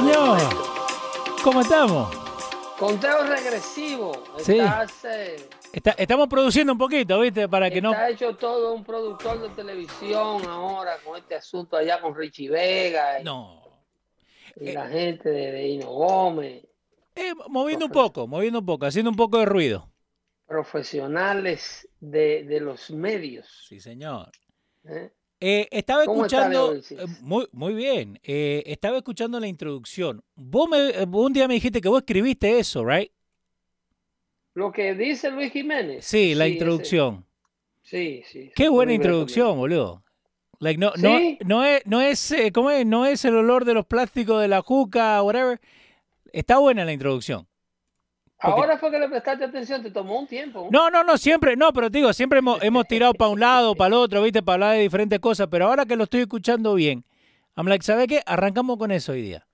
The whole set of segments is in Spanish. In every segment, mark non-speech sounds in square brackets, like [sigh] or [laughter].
Señor? ¿Cómo estamos? Conteo regresivo. Sí. Estás, eh, Está- estamos produciendo un poquito, ¿viste? Para que no... está hecho todo un productor de televisión ahora con este asunto allá con Richie Vega y, No. y la gente de, de Hino Gómez, Eh, moviendo un poco, moviendo un poco, haciendo un poco de ruido. profesionales de, de los medios. Sí, señor. ¿eh? Eh, estaba ¿Cómo está, escuchando, eh, muy, muy bien, eh, estaba escuchando la introducción. Vos me, un día me dijiste que vos escribiste eso, ¿right? Lo que dice Luis Jiménez. Sí, la introducción. sí, sí. Qué buena introducción, boludo. Like, no, no, ¿Sí? no es, no es, ¿cómo es? No es el olor de los plásticos de la juca, whatever. Está buena la introducción. Ahora fue que le prestaste atención, te tomó un tiempo. No, no, no, siempre, no, pero te digo, siempre hemos, [laughs] hemos tirado para un lado, para el otro, ¿viste? Para hablar de diferentes cosas, pero ahora que lo estoy escuchando bien, I'm like, ¿sabes qué? Arrancamos con eso hoy día.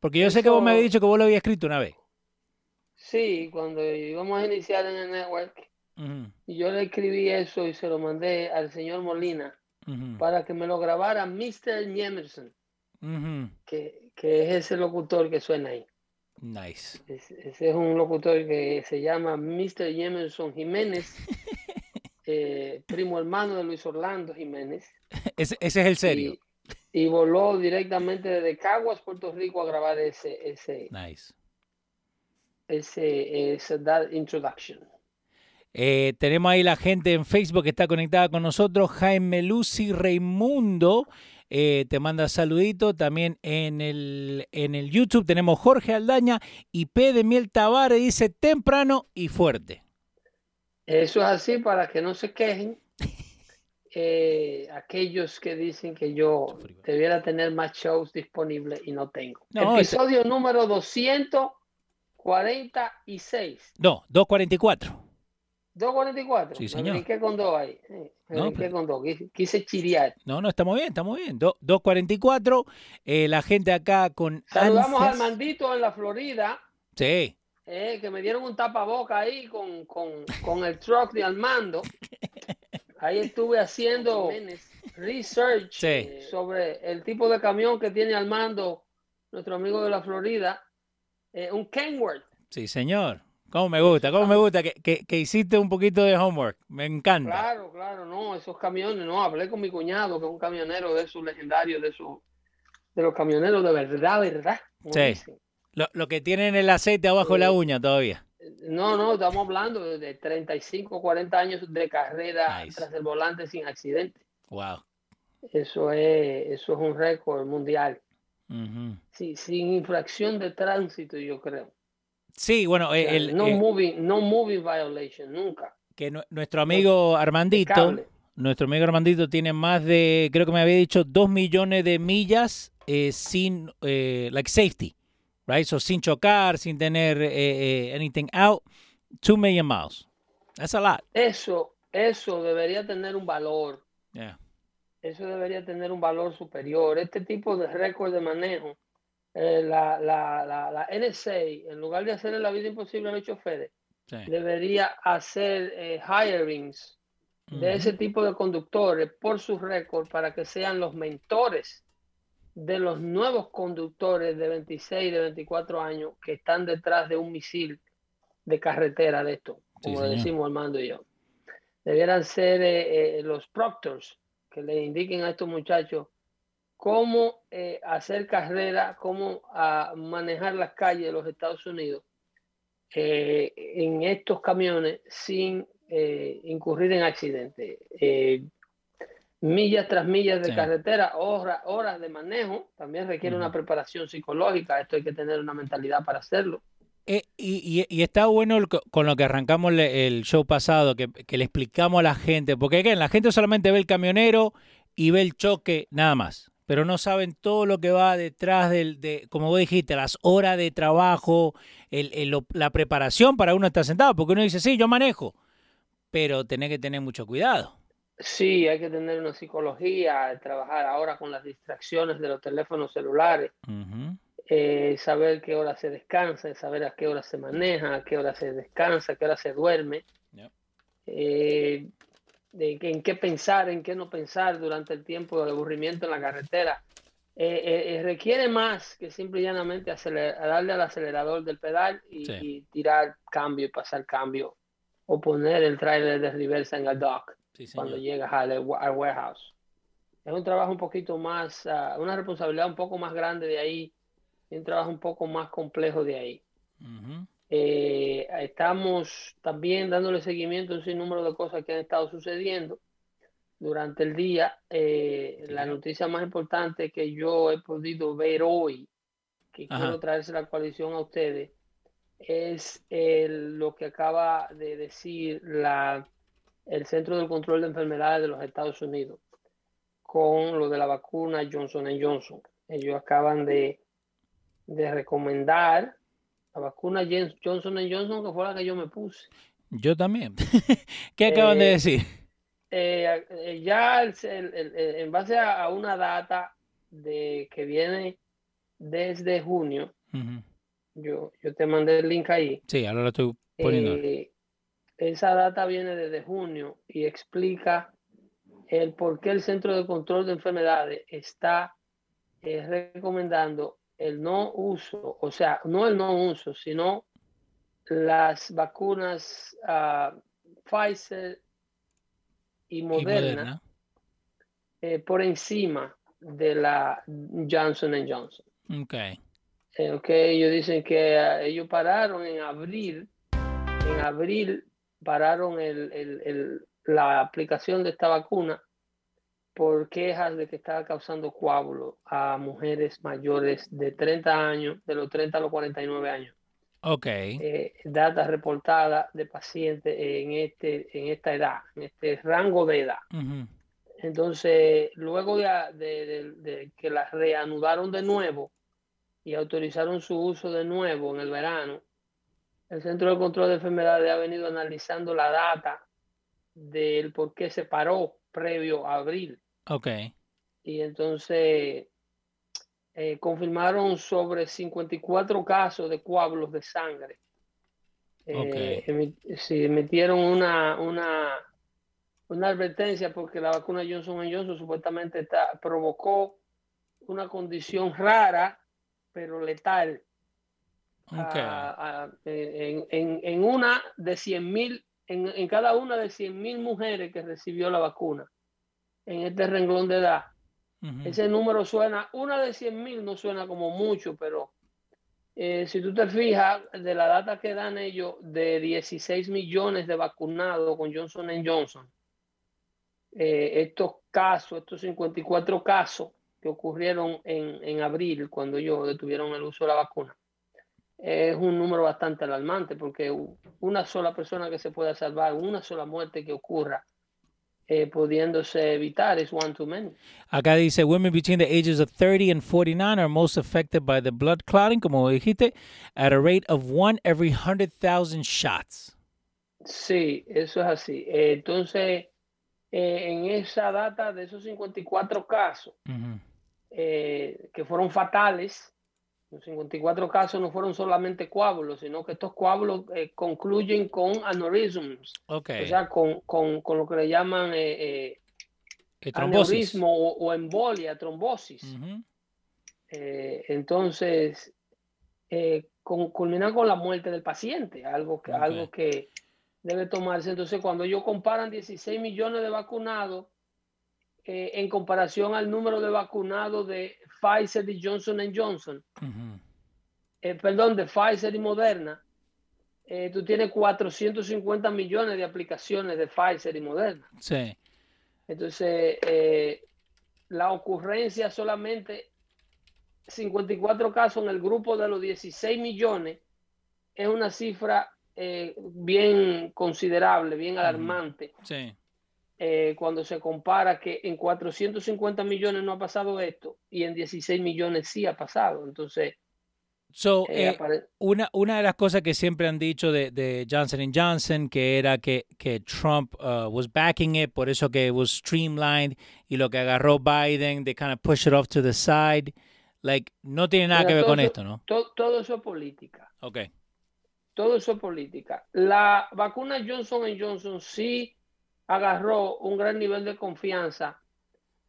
Porque yo sé que vos me habías dicho que vos lo habías escrito una vez. Sí, cuando íbamos a iniciar en el network, y yo le escribí eso y se lo mandé al señor Molina para que me lo grabara Mr. Jemerson, que, que es ese locutor que suena ahí. Nice. Es- ese es un locutor que se llama Mr. Jemerson Jiménez, [laughs] eh, primo hermano de Luis Orlando Jiménez. Ese, ese es el serio. Y, y voló directamente desde Caguas, Puerto Rico, a grabar ese, ese, Nice. ese, ese that introduction. Eh, tenemos ahí la gente en Facebook que está conectada con nosotros. Jaime Lucy Raimundo eh, te manda saludito. También en el, en el YouTube tenemos Jorge Aldaña y P de Miel Tavares dice temprano y fuerte. Eso es así para que no se quejen [laughs] eh, aquellos que dicen que yo debiera tener más shows disponibles y no tengo. No, Episodio número 246. No, 244. 244. Sí, Me señor. brinqué con dos ahí. Me No, pero- con dos. Quise, quise chirear. No, no, estamos bien, estamos bien. Do- 244. eh, la gente acá con Saludamos al ansias. Mandito en la Florida. Sí. eh, que me dieron un tapaboca ahí con, con, con el truck de Armando. Ahí estuve haciendo research Sí. eh, sobre el tipo de camión que tiene Armando, nuestro amigo de la Florida, eh, un Kenworth. Sí, señor. ¿Cómo me gusta? ¿Cómo me gusta que, que- que hiciste un poquito de homework? Me encanta. Claro, claro, no, esos camiones, no, hablé con mi cuñado, que es un camionero de esos legendarios, de esos, de los camioneros de verdad, verdad. Sí. Lo, lo que tienen el aceite abajo de la Sí. uña todavía. No, no, estamos hablando de- de 35, 40 años de carrera Nice. tras el volante sin accidente. Wow. Eso es, eso es un récord mundial. Sí, sin infracción de tránsito, yo creo. Sí, bueno, el, no, eh, moving, no moving violation, nunca. que nu- nuestro amigo Armandito, nuestro amigo Armandito tiene más de, creo que me había dicho, dos millones de millas eh, sin, eh, like safety, right? So, sin chocar, sin tener eh, eh, anything out, two million miles. That's a lot. Eso, eso debería tener un valor. Yeah. Eso debería tener un valor superior. Este tipo de récord de manejo, eh, la, la, la, la NSA, en lugar de hacerle la vida imposible a los choferes, Sí. debería hacer eh, hirings de ese tipo de conductores por su récord para que sean los mentores de los nuevos conductores de 26, de 24 años que están detrás de un misil de carretera de esto, Sí, como señor. decimos Armando y yo. Debieran ser eh, eh, los proctors que le indiquen a estos muchachos cómo eh, hacer carrera, cómo a ah, manejar las calles de los Estados Unidos eh, en estos camiones sin eh, incurrir en accidentes. millas tras millas de carretera, horas, horas de manejo, también requiere una preparación psicológica, esto hay que tener una mentalidad para hacerlo. y, está bueno con lo que arrancamos el show pasado, que, le explicamos a la gente, porque la gente solamente ve el camionero y ve el choque nada más pero no saben todo lo que va detrás del, de, como vos dijiste, las horas de trabajo, el, la preparación para uno estar sentado, porque uno dice, sí, yo manejo, pero tenés que tener mucho cuidado. Sí, hay que tener una psicología, trabajar ahora con las distracciones de los teléfonos celulares, eh, saber qué hora se descansa, saber a qué hora se maneja, a qué hora se descansa, a qué hora se duerme. Eh, de en qué pensar, en qué no pensar durante el tiempo de aburrimiento en la carretera. Eh, eh, eh, requiere más que simple y llanamente darle al acelerador del pedal y, tirar cambio y pasar cambio o poner el trailer de reversa en el dock cuando llegas al, warehouse. Es un trabajo un poquito más, ah, una responsabilidad un poco más grande de ahí y un trabajo un poco más complejo de ahí. Eh, estamos también dándole seguimiento a un sinnúmero de cosas que han estado sucediendo durante el día. Eh, la noticia más importante que yo he podido ver hoy, que quiero traerse la coalición a ustedes, es lo que acaba de decir la, el Centro del Control de Enfermedades de los Estados Unidos con lo de la vacuna Johnson Johnson. Ellos acaban de, de recomendar la vacuna Johnson Johnson, que fue la que yo me puse. Yo también. [laughs] ¿Qué acaban de eh, decir? Eh, eh, ya en base a, una data de que viene desde junio, yo, yo te mandé el link ahí. Sí, ahora lo estoy poniendo. esa data viene desde junio y explica el por qué el Centro de Control de Enfermedades está recomendando el no uso, o sea, no el no uso, sino las vacunas uh, Pfizer y Moderna, eh, por encima de la Johnson Johnson. Ok. Eh, ok, ellos dicen que uh, ellos pararon en abril, en abril pararon el, el, el, la aplicación de esta vacuna por quejas de que estaba causando coágulo a mujeres mayores de 30 años, de los 30 a los 49 años. Ok. Eh, data reportada de pacientes en, este, en esta edad, en este rango de edad. Entonces, luego de, que las reanudaron de nuevo y autorizaron su uso de nuevo en el verano, el Centro de Control de Enfermedades ha venido analizando la data del por qué se paró previo a abril. Ok. Y entonces eh, confirmaron sobre 54 casos de coágulos de sangre. Eh, sí, emitieron una, una, una advertencia porque la vacuna Johnson Johnson supuestamente está, provocó una condición rara, pero letal. en, en, en, una de 100 mil, en, en cada una de 100 mil mujeres que recibió la vacuna en este renglón de edad. Ese número suena, una de 100 mil no suena como mucho, pero eh, si tú te fijas de la data que dan ellos de 16 millones de vacunados con Johnson Johnson, eh, estos casos, estos 54 casos que ocurrieron en, en abril cuando ellos detuvieron el uso de la vacuna, es un número bastante alarmante porque una sola persona que se pueda salvar, una sola muerte que ocurra eh, pudiéndose evitar es one too many. Acá dice, women between the ages of 30 and 49 are most affected by the blood clotting, como dijiste, at a rate of one every 100,000 shots. Sí, eso es así. Eh, entonces, eh, en esa data de esos 54 casos eh, que fueron fatales, los 54 casos no fueron solamente coágulos, sino que estos coágulos eh, concluyen con aneurisms. O sea, con, con, con, lo que le llaman eh, eh aneurismo o, embolia, trombosis. Eh, entonces, con, culminan con la muerte del paciente, algo que, algo que debe tomarse. Entonces, cuando ellos comparan 16 millones de vacunados eh, en comparación al número de vacunados de Pfizer y Johnson Johnson, eh, perdón, de Pfizer y Moderna, eh, tú tienes 450 millones de aplicaciones de Pfizer y Moderna. Sí. Entonces, la ocurrencia solamente 54 casos en el grupo de los 16 millones es una cifra eh, bien considerable, bien alarmante, Sí. Eh, cuando se compara que en 450 millones no ha pasado esto y en 16 millones sí ha pasado. Entonces, So, eh, eh, una, una de las cosas que siempre han dicho de, de Johnson Johnson, que era que, que Trump uh, was backing it, por eso que it was streamlined, y lo que agarró Biden, they kind of push it off to the side. Like, no tiene nada que ver con eso- esto, ¿no? to- todo eso es política. Ok. todo eso es política. La vacuna Johnson Johnson sí agarró un gran nivel de confianza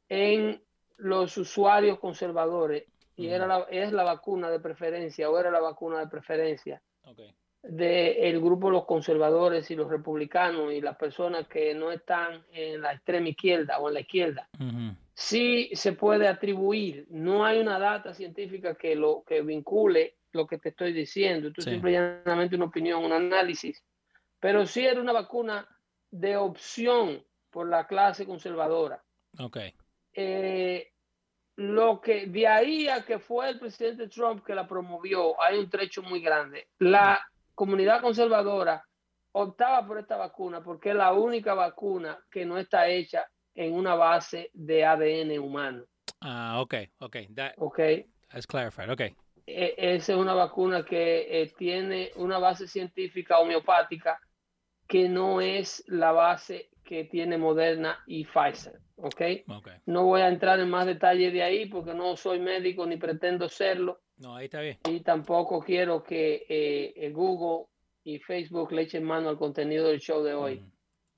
en los usuarios conservadores y era la, es la vacuna de preferencia o era la vacuna de preferencia okay. del grupo de los conservadores y los republicanos y las personas que no están en la extrema izquierda o en la izquierda. Ujú. Sí se puede atribuir, no hay una data científica que lo que vincule lo que te estoy diciendo, es Sí. simplemente una opinión, un análisis, pero sí era una vacuna de opción por la clase conservadora. Ok. Eh, lo que de ahí a que fue el presidente Trump que la promovió, hay un trecho muy grande. La comunidad conservadora optaba por esta vacuna porque es la única vacuna que no está hecha en una base de ADN humano. Ah, ok, ok. That, ¿ok? that's clarified. Ok. E- Esa es una vacuna que eh, tiene una base científica homeopática que no es la base que tiene Moderna y Pfizer. ¿ok? Ok. No voy a entrar en más detalles de ahí porque no soy médico ni pretendo serlo No, ahí está bien. y tampoco quiero que eh, Google y Facebook le echen mano al contenido del show de hoy Ujú.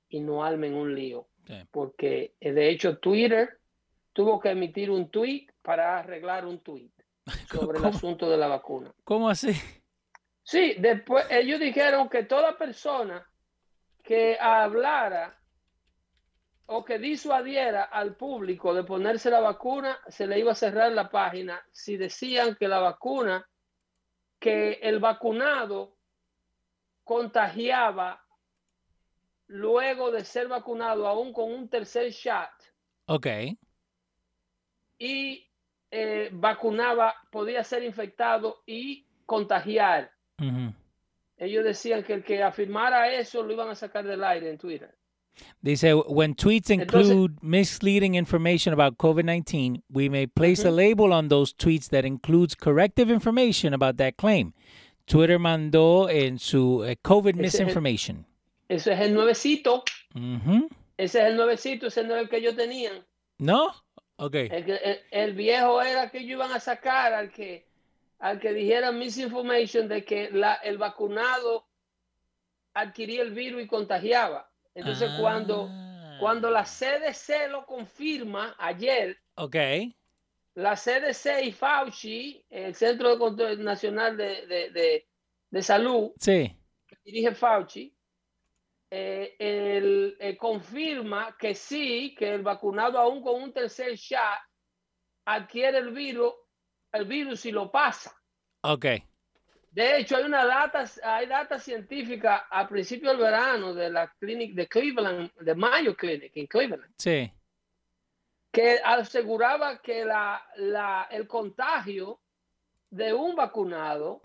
y no armen un lío. Sí. Porque eh, de hecho Twitter tuvo que emitir un tweet para arreglar un tweet [laughs] sobre el asunto de la vacuna. ¿Cómo así? Sí, después ellos dijeron que toda persona que hablara o que disuadiera al público de ponerse la vacuna, se le iba a cerrar la página si decían que la vacuna, que el vacunado contagiaba luego de ser vacunado aún con un tercer shot Ok. y eh, vacunaba, podía ser infectado y contagiar. Ellos decían que el que afirmara eso lo iban a sacar del aire en Twitter. Dice, when tweets Entonces- include misleading information about COVID-19, we may place a label on those tweets that includes corrective information about that claim. Twitter mandó en su eh, COVID Ese es el- misinformation. Ese es el nuevecito. Ese es el nuevecito. Ese no es el que ellos tenían. ¿No? Ok. El- el viejo era que ellos iban a sacar al que, al que dijera misinformation de que la, el vacunado adquiría el virus y contagiaba. Entonces, cuando, Ah. cuando la CDC lo confirma ayer, la CDC y Fauci, el Centro de Control Nacional de, de- de- de Salud, Sí. que dirige Fauci, eh, él, eh, confirma que sí, que el vacunado aún con un tercer shot adquiere el virus, el virus y lo pasa. Ok. De hecho, hay una data, hay data científica a principio del verano de la clínica de Cleveland, de Mayo Clinic en Cleveland, Sí. que aseguraba que la, la- el contagio de un vacunado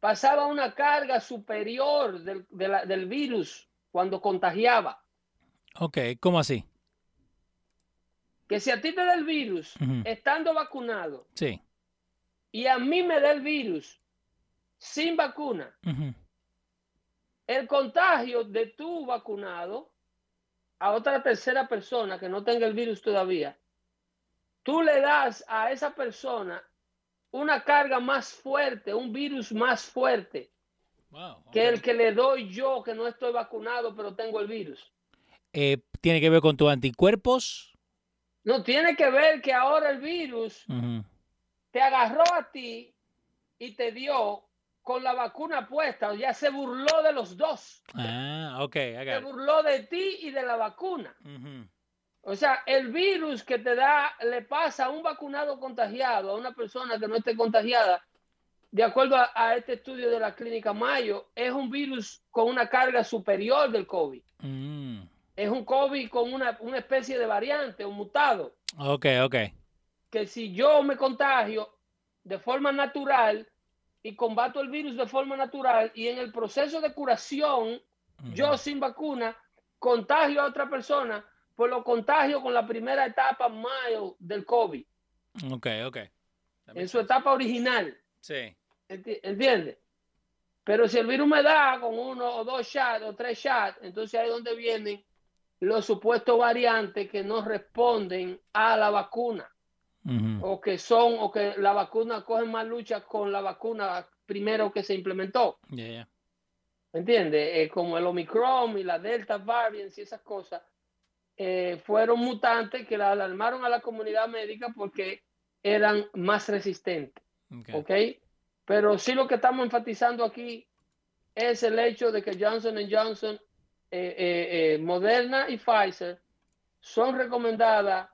pasaba una carga superior del, de la- del virus cuando contagiaba. Ok. ¿Cómo así? Que si a ti te da el virus estando vacunado Sí. Y a mí me da el virus sin vacuna, el contagio de tu vacunado a otra tercera persona que no tenga el virus todavía, tú le das a esa persona una carga más fuerte, un virus más fuerte Wow. que el que le doy yo que no estoy vacunado pero tengo el virus. Eh, ¿Tiene que ver con tus anticuerpos? No tiene que ver que ahora el virus. Te agarró a ti y te dio con la vacuna puesta, ya se burló de los dos. Ah, ok. I Se got burló de ti y de la vacuna. O sea, el virus que te da, le pasa a un vacunado contagiado, a una persona que no esté contagiada, de acuerdo a, este estudio de la clínica Mayo, es un virus con una carga superior del COVID. Mm. Es un COVID con una, una, especie de variante, un mutado. Ok, ok. Que si yo me contagio de forma natural y combato el virus de forma natural y en el proceso de curación, yo sin vacuna, contagio a otra persona, pues lo contagio con la primera etapa mild del COVID. Ok, ok. En su etapa original. Sí. ¿Entiendes? Pero si el virus me da con uno o dos shots o tres shots, entonces ahí es donde vienen los supuestos variantes que no responden a la vacuna. O que son, o que la vacuna coge más lucha con la vacuna primero que se implementó. Yeah, ¿Entiendes? Eh, como el Omicron y la Delta variant y esas cosas eh, fueron mutantes que la alarmaron a la comunidad médica porque eran más resistentes. ¿Ok? Pero sí lo que estamos enfatizando aquí es el hecho de que Johnson Johnson, eh, Moderna y Pfizer son recomendadas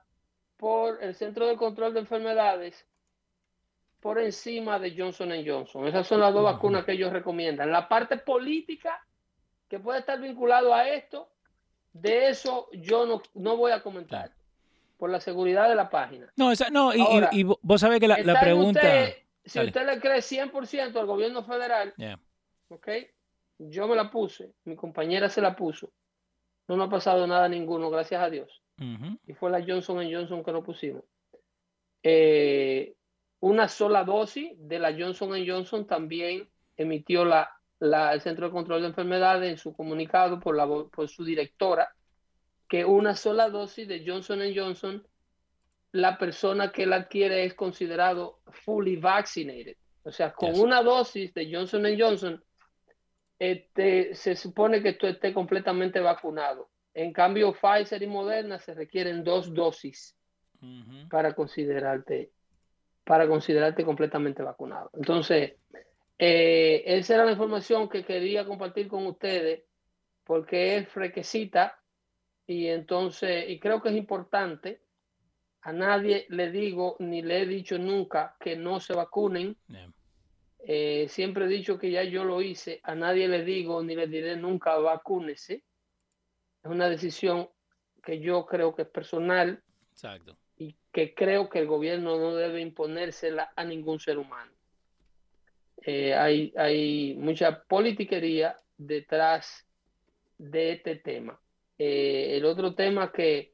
por el Centro de Control de Enfermedades por encima de Johnson Johnson. Esas son las dos vacunas que ellos recomiendan. La parte política que puede estar vinculado a esto, de eso yo no, no voy a comentar por la seguridad de la página. No, esa, no y, vos sabés que la, pregunta... si usted le cree 100% al gobierno federal, ¿ok? Yo me la puse, mi compañera se la puso. No me ha pasado nada ninguno, gracias a Dios y fue la Johnson Johnson que nos pusimos. Eh, una sola dosis de la Johnson Johnson también emitió la, el Centro de Control de Enfermedades en su comunicado por, la, por su directora, que una sola dosis de Johnson Johnson, la persona que la adquiere es considerado fully vaccinated. O sea, con una dosis de Johnson Johnson, este, se supone que tú estés completamente vacunado. En cambio, Pfizer y Moderna se requieren dos dosis para considerarte para considerarte completamente vacunado. Entonces, eh, esa era la información que quería compartir con ustedes porque es frequecita y entonces, y creo que es importante, a nadie le digo ni le he dicho nunca que no se vacunen. Eh, siempre he dicho que ya yo lo hice, a nadie le digo ni le diré nunca vacúnese es una decisión que yo creo que es personal Exacto. y que creo que el gobierno no debe imponérsela a ningún ser humano. Eh, hay, hay mucha politiquería detrás de este tema. Eh, el otro tema que,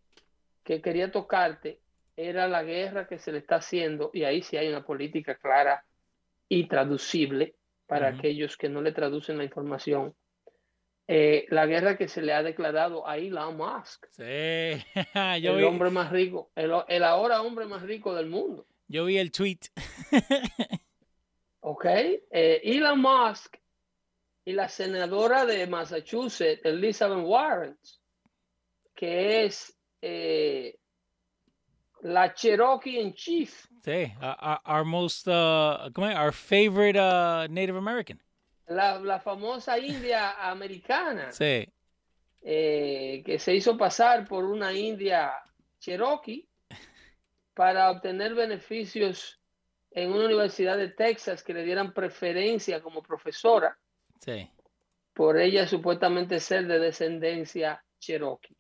que quería tocarte era la guerra que se le está haciendo, y ahí sí hay una política clara y traducible para aquellos que no le traducen la información eh, la guerra que se le ha declarado a Elon Musk. Sí, [laughs] el hombre más rico, el, ahora hombre más rico del mundo. Yo vi el tweet. [laughs] ok, eh, Elon Musk y la senadora de Massachusetts, Elizabeth Warren, que es eh, la Cherokee en chief. Sí, our, most, uh, our favorite uh, Native American la, famosa India americana. Sí. Eh, que se hizo pasar por una India Cherokee para obtener beneficios en una universidad de Texas que le dieran preferencia como profesora. Sí. Por ella supuestamente ser de descendencia Cherokee.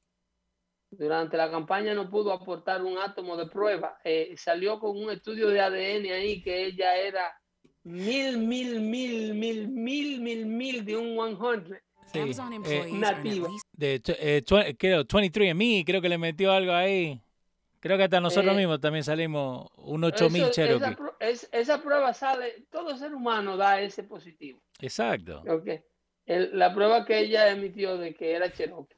Durante la campaña no pudo aportar un átomo de prueba. Eh, salió con un estudio de ADN ahí que ella era mil, mil, mil, mil, mil, mil, mil de un 100. Sí. Eh, nativo. De, eh, creo, 23 mí creo que le metió algo ahí. Creo que hasta nosotros eh, mismos también salimos un 8000 Cherokee. Esa, esa, prueba sale, todo ser humano da ese positivo. Exacto. Okay. la prueba que ella emitió de que era Cherokee.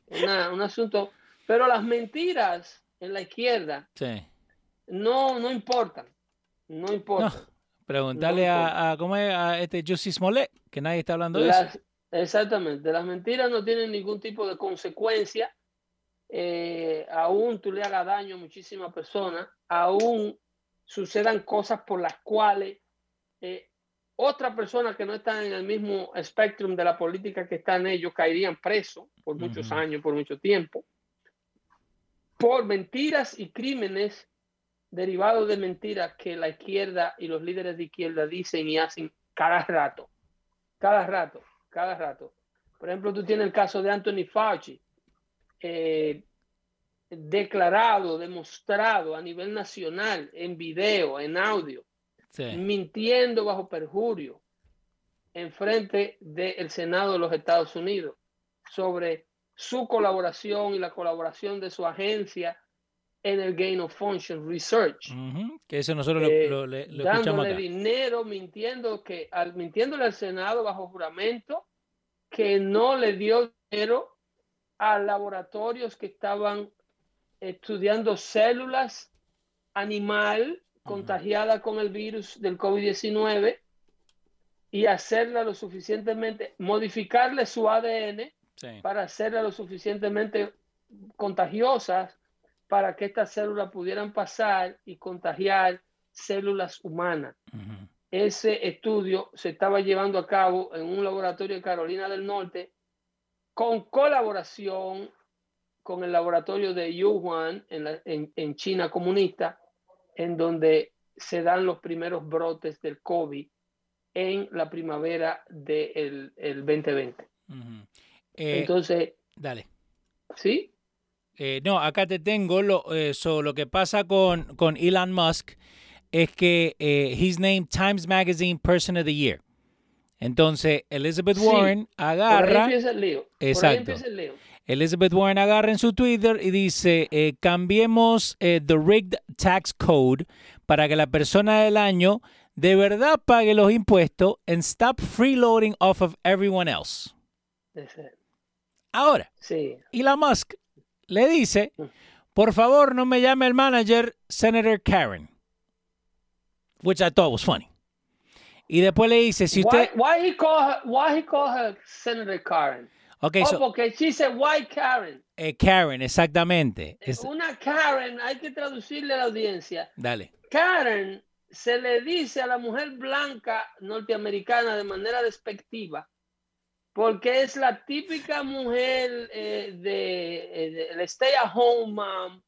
un asunto. Pero las mentiras en la izquierda sí. no, no importan. No importan. Preguntarle a, ¿cómo es? a este Jussi Smollett, que nadie está hablando de eso. Exactamente, las mentiras no tienen ningún tipo de consecuencia. Eh, aún tú le hagas daño a muchísimas personas, aún sucedan cosas por las cuales eh, otras personas que no están en el mismo espectro de la política que están ellos caerían presos por muchos años, por mucho tiempo. por mentiras y crímenes derivados de mentiras que la izquierda y los líderes de izquierda dicen y hacen cada rato, cada rato, cada rato. Por ejemplo, tú tienes el caso de Anthony Fauci, eh, declarado, demostrado a nivel nacional, en video, en audio, Sí. mintiendo bajo perjurio en frente del Senado de los Estados Unidos sobre su colaboración y la colaboración de su agencia en el Gain of Function Research, Ujú, Que eso nosotros lo- Eh, lo, le- lo escuchamos dándole acá. dinero, mintiendo que, al, mintiéndole al Senado bajo juramento que no le dio dinero a laboratorios que estaban estudiando células animal contagiadas con el virus del COVID-19 y hacerla lo suficientemente, modificarle su ADN Sí. para hacerla lo suficientemente contagiosas para que estas células pudieran pasar y contagiar células humanas. Ese estudio se estaba llevando a cabo en un laboratorio de Carolina del Norte con colaboración con el laboratorio de Yuhuan en, la- en- en China comunista, en donde se dan los primeros brotes del COVID en la primavera del el 2020. Ujú. Eh, Entonces, dale. ¿sí? Eh, no, acá te tengo lo, eh, so, lo que pasa con, con Elon Musk es que eh, he's named Times Magazine Person of the Year. Entonces, Elizabeth Sí, Warren Por ahí agarra, empieza el lío. Por ahí Exacto. empieza el lío. Elizabeth Warren agarra en su Twitter y dice, eh, cambiemos eh, the rigged tax code para que la persona del año de verdad pague los impuestos and stop freeloading off of everyone else. Ahora, Sí. Elon Musk le dice, por favor no me llame el manager Senator Karen, which I thought was funny. Y después le dice, si usted, why he call her why he call her Senator Karen? ok, oh, so, porque she said why Karen. eh, Karen, exactamente, Es- Una Karen, hay que traducirle a la audiencia. dale, Karen se le dice a la mujer blanca norteamericana de manera despectiva porque es la típica mujer eh, de, eh, de- stay at home mom,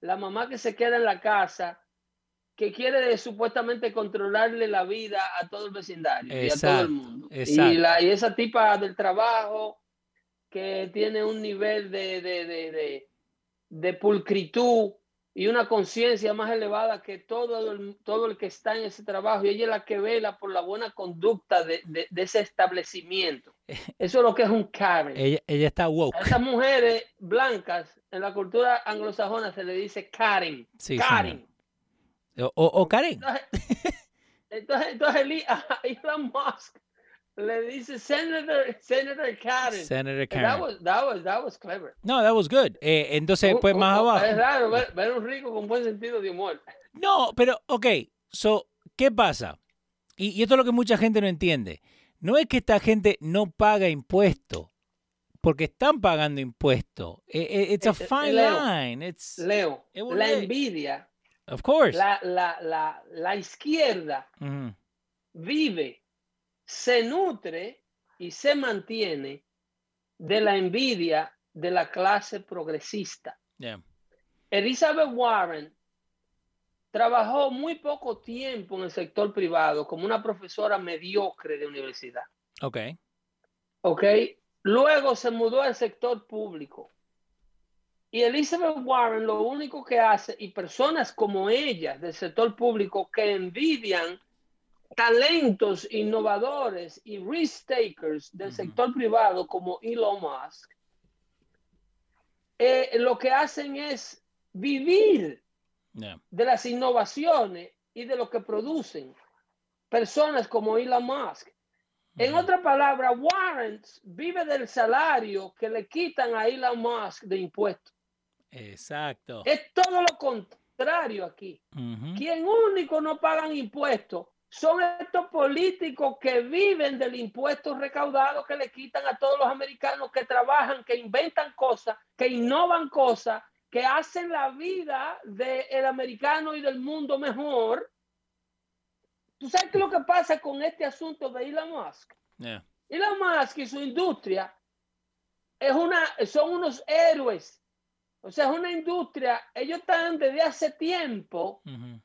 la mamá que se queda en la casa, que quiere supuestamente controlarle la vida a todo el vecindario y a todo el mundo. Y, la, y esa tipa del trabajo que tiene un nivel de, de, de, de pulcritud y una conciencia más elevada que todo el, todo el que está en ese trabajo. Y ella es la que vela por la buena conducta de, de- de ese establecimiento. [laughs] Eso es lo que es un Karen. ella, ella está woke. A esas mujeres blancas en la cultura anglosajona se le dice Karen. Sí, Karen. O, o- o Karen. Entonces, entonces, entonces [laughs] Elon Musk le dice Senator, Senator Karen. Senator And That Karen. was, that was, that was clever. No, that was good. Eh, entonces, Un- pues un- más un- abajo. Es raro ver, ver un rico con buen sentido de humor. No, pero, ok, so, ¿qué pasa? Y, y esto es lo que mucha gente no entiende. No es que esta gente no paga impuestos, porque están pagando impuestos. Eh, eh, It's a Eh, eh, fine Leo, line. It's, Leo, it la envidia, of course. la, la, la, la izquierda Ujú. vive, se nutre y se mantiene de la envidia de la clase progresista. Yeah. Elizabeth Warren trabajó muy poco tiempo en el sector privado como una profesora mediocre de universidad. Ok. ¿ok? Luego se mudó al sector público. Y Elizabeth Warren lo único que hace, y personas como ella del sector público que envidian talentos innovadores y risk takers del Ujú. sector privado como Elon Musk, eh, lo que hacen es vivir Yeah. de las innovaciones y de lo que producen personas como Elon Musk. En Ujú. otra palabra, Warren vive del salario que le quitan a Elon Musk de impuestos. Exacto. Es todo lo contrario aquí. Ujú. Quien único no pagan impuestos son estos políticos que viven del impuesto recaudado que le quitan a todos los americanos que trabajan, que inventan cosas, que innovan cosas, que hacen la vida del americano y del mundo mejor. ¿Tú sabes qué es lo que pasa con este asunto de Elon Musk? Yeah. Elon Musk y su industria es una, son unos héroes O sea, es una industria, ellos están desde hace tiempo Mhm.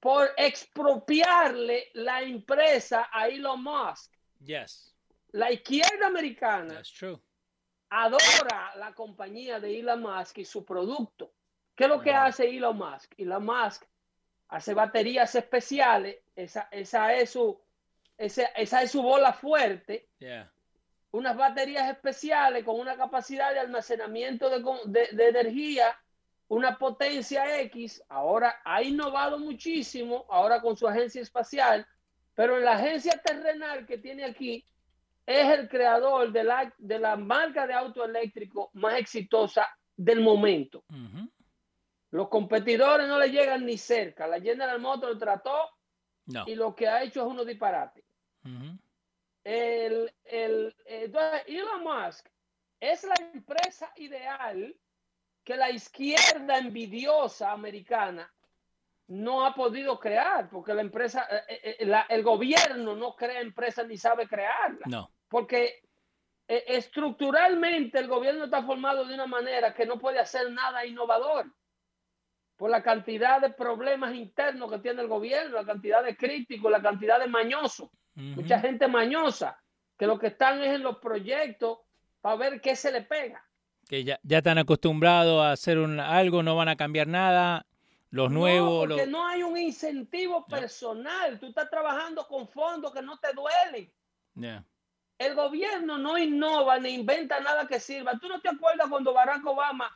Por expropiarle la empresa a Elon Musk. Yes, La izquierda americana that's true. adora la compañía de Elon Musk y su producto. ¿Qué es lo que hace Elon Musk? Elon Musk hace baterías especiales, esa, esa, es, su, esa, esa es su bola fuerte, Yeah. unas baterías especiales con una capacidad de almacenamiento de, de- de energía, una potencia X. Ahora ha innovado muchísimo, ahora con su agencia espacial, pero en la agencia terrenal que tiene aquí, es el creador de la, de la marca de auto eléctrico más exitosa del momento. Los competidores no le llegan ni cerca. La General Motors trató No. y lo que ha hecho es uno disparate. Mhm. el, el, entonces, Elon Musk es la empresa ideal que la izquierda envidiosa americana no ha podido crear, porque la empresa, eh, eh, la- el gobierno no crea empresas ni sabe crearlas, No. porque eh, estructuralmente el gobierno está formado de una manera que no puede hacer nada innovador por la cantidad de problemas internos que tiene el gobierno, la cantidad de críticos, la cantidad de mañosos mucha gente mañosa, que lo que están es en los proyectos para ver qué se le pega. Que ya, ya están acostumbrados a hacer un, algo, no van a cambiar nada. Los No, nuevos, porque los- no hay un incentivo personal. Tú estás trabajando con fondos que no te duelen. Yeah. El gobierno no innova ni inventa nada que sirva. ¿Tú no te acuerdas cuando Barack Obama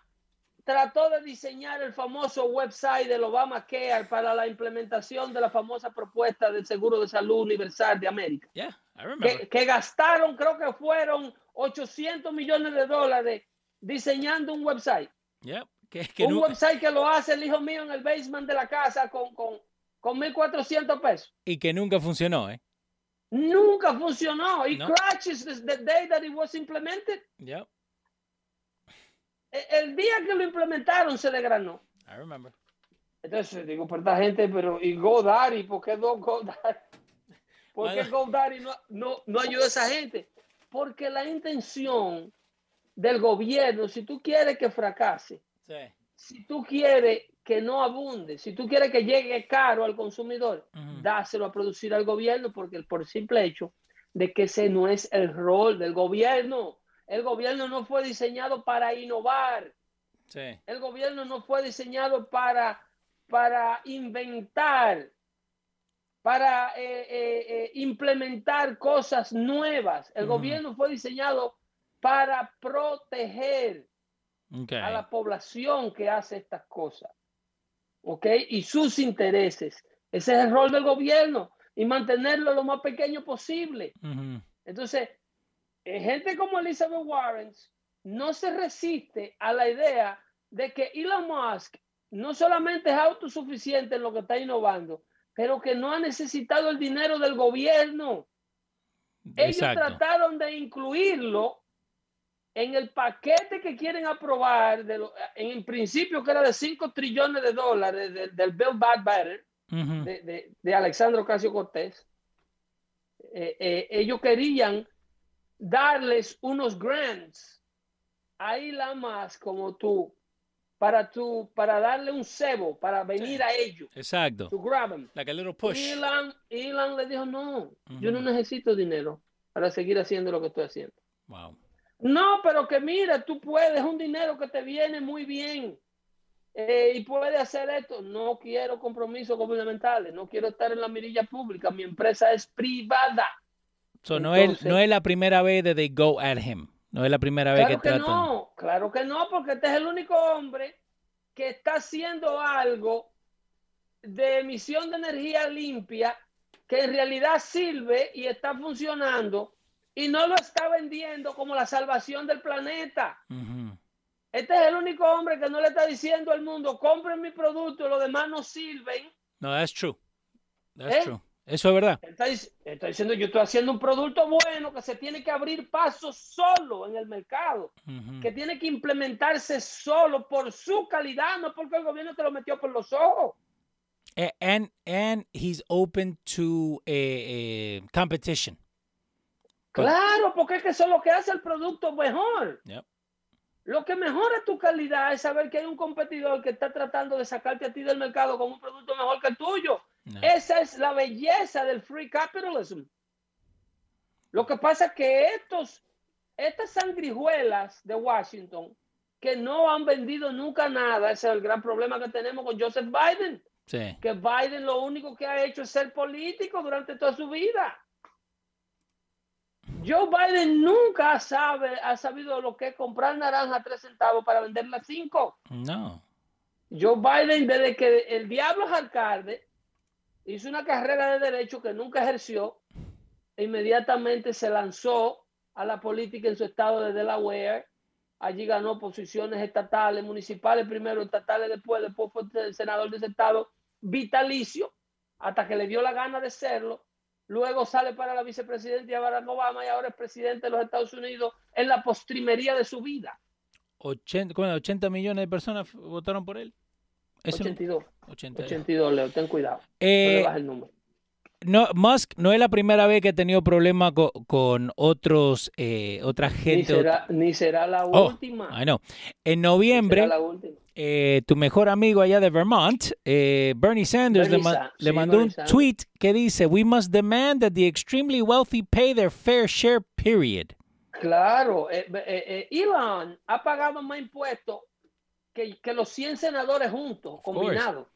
trató de diseñar el famoso website del Obamacare para la implementación de la famosa propuesta del Seguro de Salud Universal de América? Yeah, I remember. que, que gastaron, creo que fueron 800 millones de dólares diseñando un website. Yeah. Que, que un website que lo hace el hijo mío en el basement de la casa con, con, con 1.400 pesos. y que nunca funcionó, ¿eh? Nunca funcionó. It No. crashes the, day that it was implemented. Yeah, E- El día que lo implementaron se desgranó. I remember. Entonces digo, pero esta gente, pero ¿y GoDaddy? ¿Por qué no GoDaddy? ¿Por qué Bueno. GoDaddy no, no, no ayuda a esa gente? Porque la intención del gobierno, si tú quieres que fracase, Sí. si tú quieres que no abunde, si tú quieres que llegue caro al consumidor, dáselo a producir al gobierno porque el por simple hecho de que ese no es el rol del gobierno. El gobierno no fue diseñado para innovar. Sí. El gobierno no fue diseñado para, para inventar, para eh, eh, eh, implementar cosas nuevas. El gobierno fue diseñado para proteger Okay. a la población que hace estas cosas. ¿Ok? Y sus intereses. Ese es el rol del gobierno y mantenerlo lo más pequeño posible. Entonces, eh, gente como Elizabeth Warren no se resiste a la idea de que Elon Musk no solamente es autosuficiente en lo que está innovando, pero que no ha necesitado el dinero del gobierno. Ellos Exacto. trataron de incluirlo en el paquete que quieren aprobar, de lo- en principio que era de 5 trillones de dólares de- del Bill Bad Better, Ujú. de, de, de Alexandro Casio Cortés, eh, eh, ellos querían darles unos grants a Elon Musk como tú, para tú, para darle un cebo, para venir Sí. a ellos, Exacto. to grab them. Like a little push. Elon, Elon le dijo, no, yo no necesito dinero para seguir haciendo lo que estoy haciendo. Wow. No, pero que mira, tú puedes, es un dinero que te viene muy bien. eh, y puedes hacer esto. No quiero compromisos gubernamentales, no quiero estar en la mirilla pública. Mi empresa es privada. So, no, es, no es la primera vez que they go at him. No es la primera vez Claro que que tratan. no, claro que no, porque este es el único hombre que está haciendo algo de emisión de energía limpia que en realidad sirve y está funcionando y no lo está vendiendo como la salvación del planeta. Ujú. Este es el único hombre que no le está diciendo al mundo, compren mi producto, los demás no sirven. No, that's true. That's ¿Eh? true. Eso es verdad. Está, está diciendo, yo estoy haciendo un producto bueno que se tiene que abrir paso solo en el mercado, Ujú. que tiene que implementarse solo por su calidad, no porque el gobierno te lo metió por los ojos. And and he's open to a, a competition. But- Claro, porque es que eso es lo que hace el producto mejor. Yep. Lo que mejora tu calidad es saber que hay un competidor que está tratando de sacarte a ti del mercado con un producto mejor que el tuyo. No. Esa es la belleza del free capitalism. Lo que pasa es que estos, estas sangrijuelas de Washington que no han vendido nunca nada, ese es el gran problema que tenemos con Joseph Biden, Sí. que Biden lo único que ha hecho es ser político durante toda su vida. Joe Biden nunca sabe, ha sabido lo que es comprar naranja a tres centavos para venderla a cinco. No. Joe Biden, desde que el diablo es alcalde, hizo una carrera de derecho que nunca ejerció, e inmediatamente se lanzó a la política en su estado de Delaware. Allí ganó posiciones estatales, municipales primero, estatales después, después fue el senador de ese estado vitalicio, hasta que le dio la gana de serlo. Luego sale para la vicepresidencia Barack Obama y ahora es presidente de los Estados Unidos en la postrimería de su vida. 80, ¿cómo era? 80 millones de personas votaron por él. No- 82. 80. 82, Leo, ten cuidado. No Eh, le bajes el número. no, Musk no es la primera vez que ha tenido problemas co- con otros, eh, otra Ni gente. será, ni será la Oh, última. Know. En Ni noviembre, será la última. Eh, tu mejor amigo allá de Vermont, eh, Bernie Sanders, Bernie le, ma- Sa- le sí, mandó Bernie un Sanders. tweet que dice, We must demand that the extremely wealthy pay their fair share, period. Claro, eh, eh, eh, Elon ha pagado más impuestos que, que los 100 senadores juntos, combinados.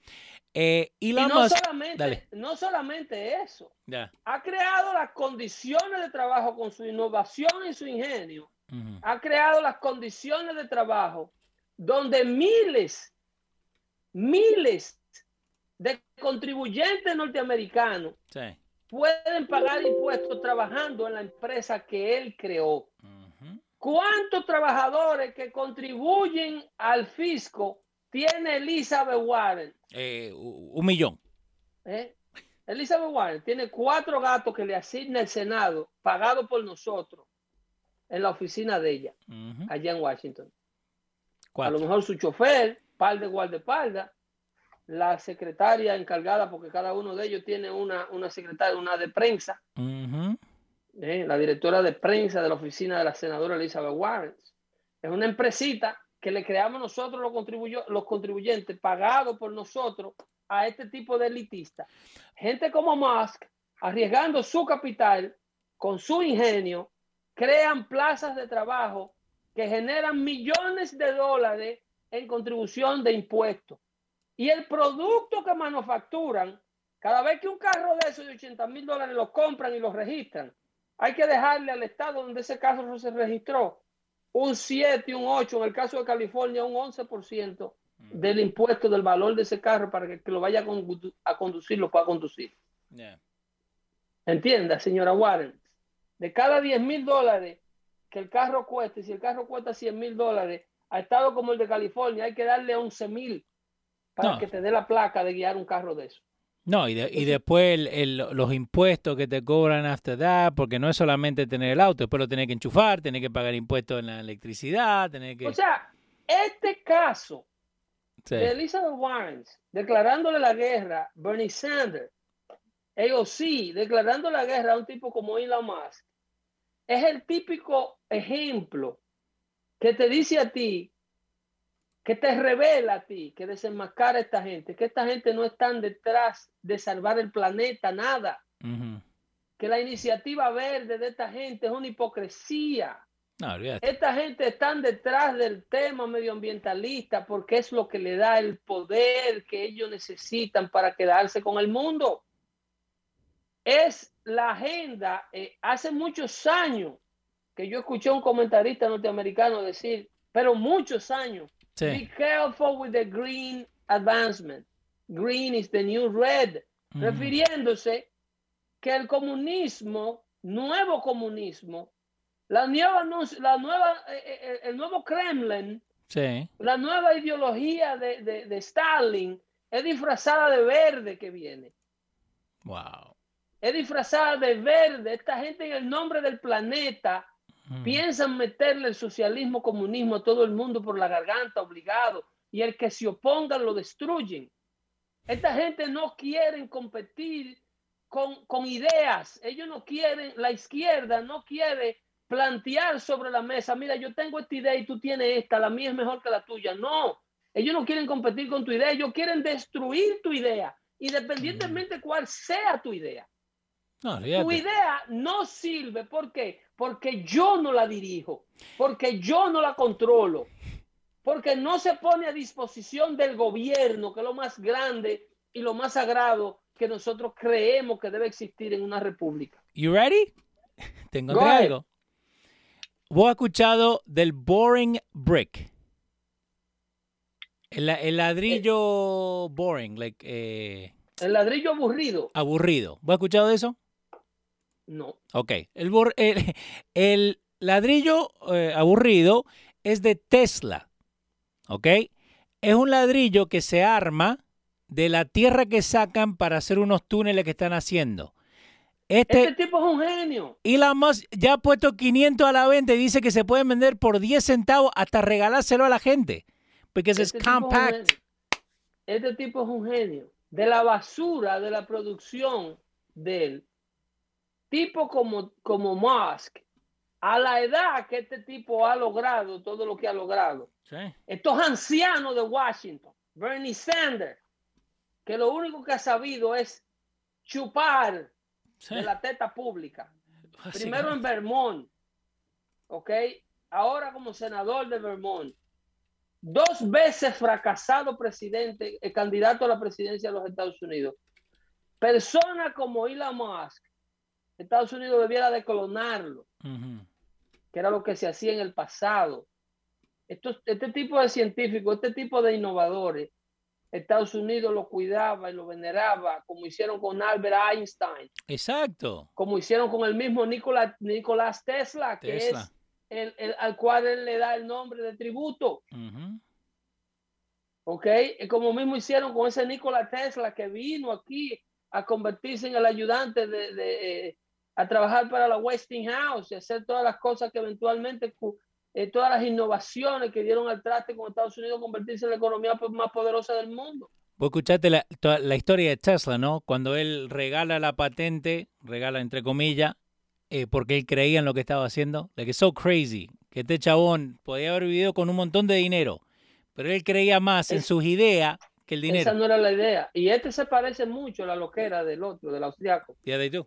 Eh, Y no Musk- solamente, dale. no solamente eso, Ya. ha creado las condiciones de trabajo con su innovación y su ingenio, Ujú. ha creado las condiciones de trabajo donde miles, miles de contribuyentes norteamericanos Sí. pueden pagar impuestos trabajando en la empresa que él creó. ¿Cuántos trabajadores que contribuyen al fisco tiene Elizabeth Warren? Eh, un millón. ¿Eh? Elizabeth Warren tiene cuatro gatos que le asigna el Senado, pagado por nosotros, en la oficina de ella, Ujú. allá en Washington. A lo mejor su chofer, par de guardaespaldas, la secretaria encargada, porque cada uno de ellos tiene una, una secretaria, una de prensa. ¿eh? la directora de prensa de la oficina de la senadora Elizabeth Warren. Es una empresita que le creamos nosotros los, contribuyo- los contribuyentes, pagados por nosotros a este tipo de elitistas. Gente como Musk, arriesgando su capital, con su ingenio, crean plazas de trabajo que generan millones de dólares en contribución de impuestos. Y el producto que manufacturan, cada vez que un carro de esos de 80 mil dólares lo compran y lo registran, hay que dejarle al estado donde ese carro se registró un 7 y un 8, en el caso de California un 11% del impuesto del valor de ese carro para que el que lo vaya a condu- a conducir lo pueda conducir. Yeah. Entienda, señora Warren, de cada 10 mil dólares que el carro cueste, si el carro cuesta 100 mil dólares, a estado como el de California hay que darle 11 mil para No. que te dé la placa de guiar un carro de eso. No, y, de- y después el- el- los impuestos que te cobran after that, porque no es solamente tener el auto, después lo tenés que enchufar, tenés que pagar impuestos en la electricidad, tenés que... O sea, este caso Sí. de Elizabeth Warren declarándole la guerra a Bernie Sanders, AOC declarando la guerra a un tipo como Elon Musk, es el típico ejemplo que te dice a ti, que te revela a ti, que desenmascara a esta gente, que esta gente no están detrás de salvar el planeta, nada, que la iniciativa verde de esta gente es una hipocresía. No. Esta gente están detrás del tema medioambientalista porque es lo que le da el poder que ellos necesitan para quedarse con el mundo. Es la agenda. eh, hace muchos años que yo escuché a un comentarista norteamericano decir, pero muchos años, be Sí. careful with the green advancement. Green is the new red refiriéndose que el comunismo, nuevo comunismo, la nueva, nu- la nueva, eh, eh, el nuevo Kremlin, Sí. la nueva ideología de, de- de Stalin es disfrazada de verde que viene. Wow. Es disfrazada de verde. Esta gente en el nombre del planeta Ujú. piensan meterle el socialismo, comunismo a todo el mundo por la garganta, obligado. Y el que se oponga lo destruyen. Esta gente no quieren competir con, con ideas. Ellos no quieren, la izquierda no quiere plantear sobre la mesa, mira, yo tengo esta idea y tú tienes esta, la mía es mejor que la tuya. No, ellos no quieren competir con tu idea, ellos quieren destruir tu idea, independientemente de cuál sea tu idea. No, Tu idea no sirve. ¿Por qué? Porque yo no la dirijo, porque yo no la controlo, porque no se pone a disposición del gobierno, que es lo más grande y lo más sagrado que nosotros creemos que debe existir en una república. You ready? [laughs] Te encontré algo. Vos has escuchado del boring brick. El, el ladrillo boring, like, eh, El ladrillo aburrido, aburrido. ¿Vos has escuchado de eso? No. Ok. El, bor- el, el ladrillo eh, aburrido es de Tesla. ¿Ok? Es un ladrillo que se arma de la tierra que sacan para hacer unos túneles que están haciendo. Este, Este tipo es un genio. Elon Musk ya ha puesto 500 a la venta y dice que se pueden vender por 10 centavos hasta regalárselo a la gente. Porque es Este es compact. genio. Este tipo es un genio. De la basura de la producción del tipo como, como Musk, a la edad que este tipo ha logrado todo lo que ha logrado. Sí, Estos ancianos de Washington, Bernie Sanders, que lo único que ha sabido es chupar sí. de la teta pública. Primero en. Vermont, ¿ok? Ahora como senador de Vermont. Dos veces fracasado presidente, eh, candidato a la presidencia de los Estados Unidos. Persona como Elon Musk, Estados Unidos debiera de clonarlo, Ujú. que era lo que se hacía en el pasado. Estos- este tipo de científicos, este tipo de innovadores, Estados Unidos lo cuidaba y lo veneraba, como hicieron con Albert Einstein, Exacto. como hicieron con el mismo Nikola, Nicolás Tesla, que Tesla. es el, el- al cual él le da el nombre de tributo. ¿ok? Y como mismo hicieron con ese Nikola Tesla que vino aquí a convertirse en el ayudante de, de, eh, a trabajar para la Westinghouse y hacer todas las cosas que eventualmente, eh, todas las innovaciones que dieron al traste con Estados Unidos, convertirse en la economía más poderosa del mundo. Vos escuchaste la, la historia de Tesla, ¿no? Cuando él regala la patente, regala entre comillas, eh, porque él creía en lo que estaba haciendo. Like, it's so crazy. Que este chabón podía haber vivido con un montón de dinero, pero él creía más en Es- sus ideas que el Esa dinero. no era la idea. Y este se parece mucho a la loquera del otro, del austriaco. Yeah, they do.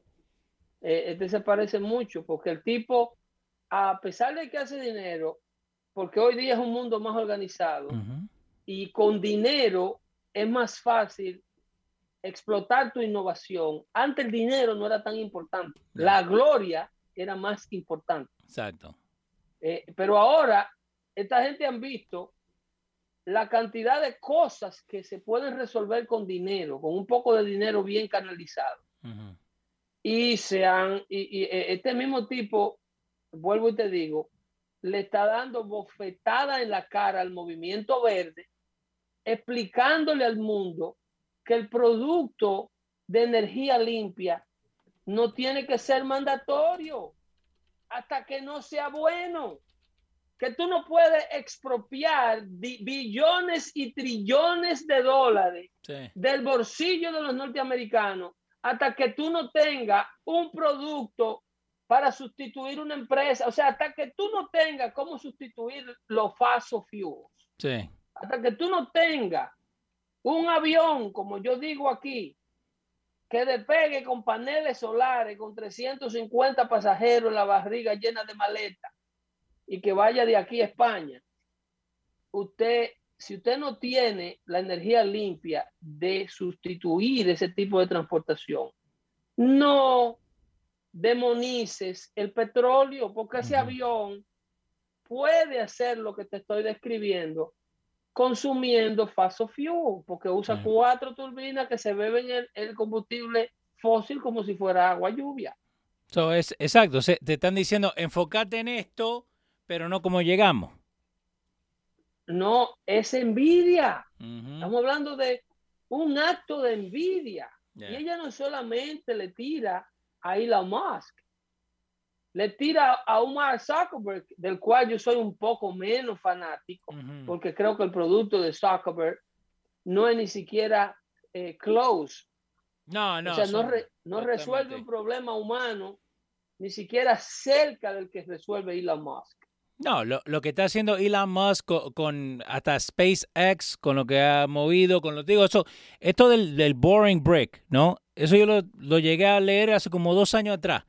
Eh, este se parece mucho porque el tipo, a pesar de que hace dinero, porque hoy día es un mundo más organizado y con dinero es más fácil explotar tu innovación. Antes el dinero no era tan importante, la gloria era más importante. Exacto. Eh, pero ahora, esta gente han visto la cantidad de cosas que se pueden resolver con dinero, con un poco de dinero bien canalizado. Y se han, y, y, eh, este mismo tipo, vuelvo y te digo, le está dando bofetada en la cara al movimiento verde, explicándole al mundo que el producto de energía limpia no tiene que ser mandatorio hasta que no sea bueno. Que tú no puedes expropiar bi- billones y trillones de dólares Sí. del bolsillo de los norteamericanos hasta que tú no tengas un producto para sustituir una empresa, o sea, hasta que tú no tengas cómo sustituir los fuels, Sí. hasta que tú no tengas un avión, como yo digo aquí, que despegue con paneles solares, con 350 pasajeros en la barriga llena de maletas y que vaya de aquí a España, usted, si usted no tiene la energía limpia de sustituir ese tipo de transportación, no demonices el petróleo, porque ese avión puede hacer lo que te estoy describiendo consumiendo fossil fuel, porque usa Sí. cuatro turbinas que se beben el, el combustible fósil como si fuera agua lluvia. So, es, exacto. se- te están diciendo, enfócate en esto, pero no como llegamos. No, es envidia. Estamos hablando de un acto de envidia. Yeah. Y ella no solamente le tira a Elon Musk, le tira a un Mark Zuckerberg, del cual yo soy un poco menos fanático, porque creo que el producto de Zuckerberg no es ni siquiera eh, close. No, no. o sea, no, re- no resuelve un problema humano ni siquiera cerca del que resuelve Elon Musk. No, lo, lo que está haciendo Elon Musk con, hasta SpaceX, con lo que ha movido, con lo digo, eso, esto del, del boring brick, ¿no? Eso yo lo, lo llegué a leer hace como dos años atrás,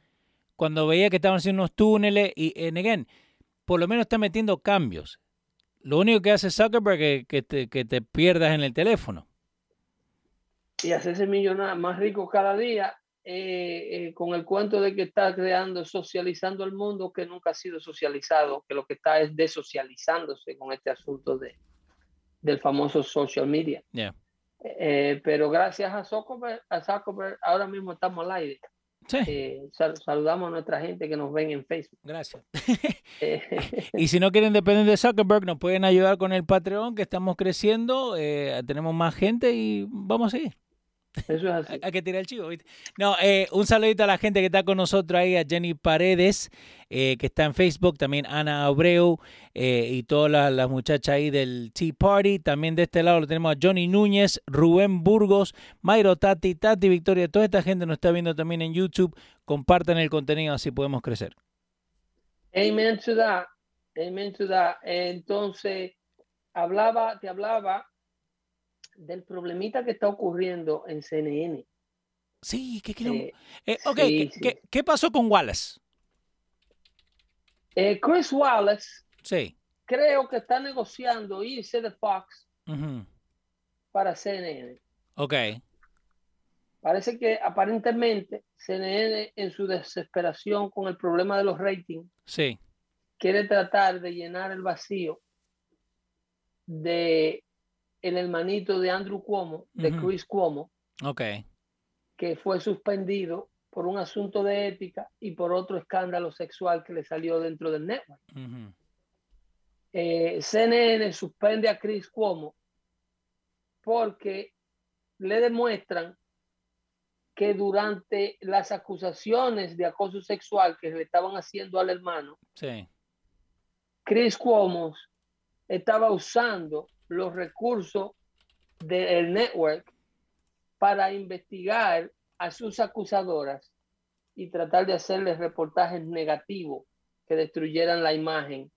cuando veía que estaban haciendo unos túneles y, en again, por lo menos está metiendo cambios. Lo único que hace Zuckerberg es que te, que te pierdas en el teléfono. Y hacerse millonario más rico cada día eh, eh, con el cuento de que está creando, socializando el mundo que nunca ha sido socializado, que lo que está es desocializándose con este asunto de, del famoso social media. Yeah. Eh, pero gracias a Zuckerberg, a Zuckerberg, ahora mismo estamos al aire. Sí, Eh, sal- saludamos a nuestra gente que nos ven en Facebook. gracias. Eh, [laughs] Y si no quieren depender de Zuckerberg, nos pueden ayudar con el Patreon, que estamos creciendo, eh, tenemos más gente y vamos a seguir. Eso es así. Hay, que tirar el chivo, ¿viste? No, eh, un saludito a la gente que está con nosotros ahí, a Jenny Paredes, eh, que está en Facebook, también Ana Abreu eh, y todas las, las muchachas ahí del Tea Party. También de este lado lo tenemos a Johnny Núñez, Rubén Burgos, Mayro Tati, Tati Victoria. Toda esta gente nos está viendo también en YouTube. Compartan el contenido, así podemos crecer. Amen to that. Amen to that. Entonces, hablaba, te hablaba del problemita que está ocurriendo en CNN. Sí, ¿qué? Eh, Eh, ok, sí, ¿qué, sí. qué- qué pasó con Wallace? eh, Chris Wallace Sí. creo que está negociando irse de Fox para CNN. Ok. Parece que aparentemente CNN en su desesperación con el problema de los ratings Sí. quiere tratar de llenar el vacío de el hermanito de Andrew Cuomo, de. Chris Cuomo, que fue suspendido por un asunto de ética y por otro escándalo sexual que le salió dentro del network. ujú, Eh, CNN suspende a Chris Cuomo porque le demuestran que durante las acusaciones de acoso sexual que le estaban haciendo al hermano, Sí. Chris Cuomo estaba usando los recursos del network para investigar a sus acusadoras y tratar de hacerles reportajes negativos que destruyeran la imagen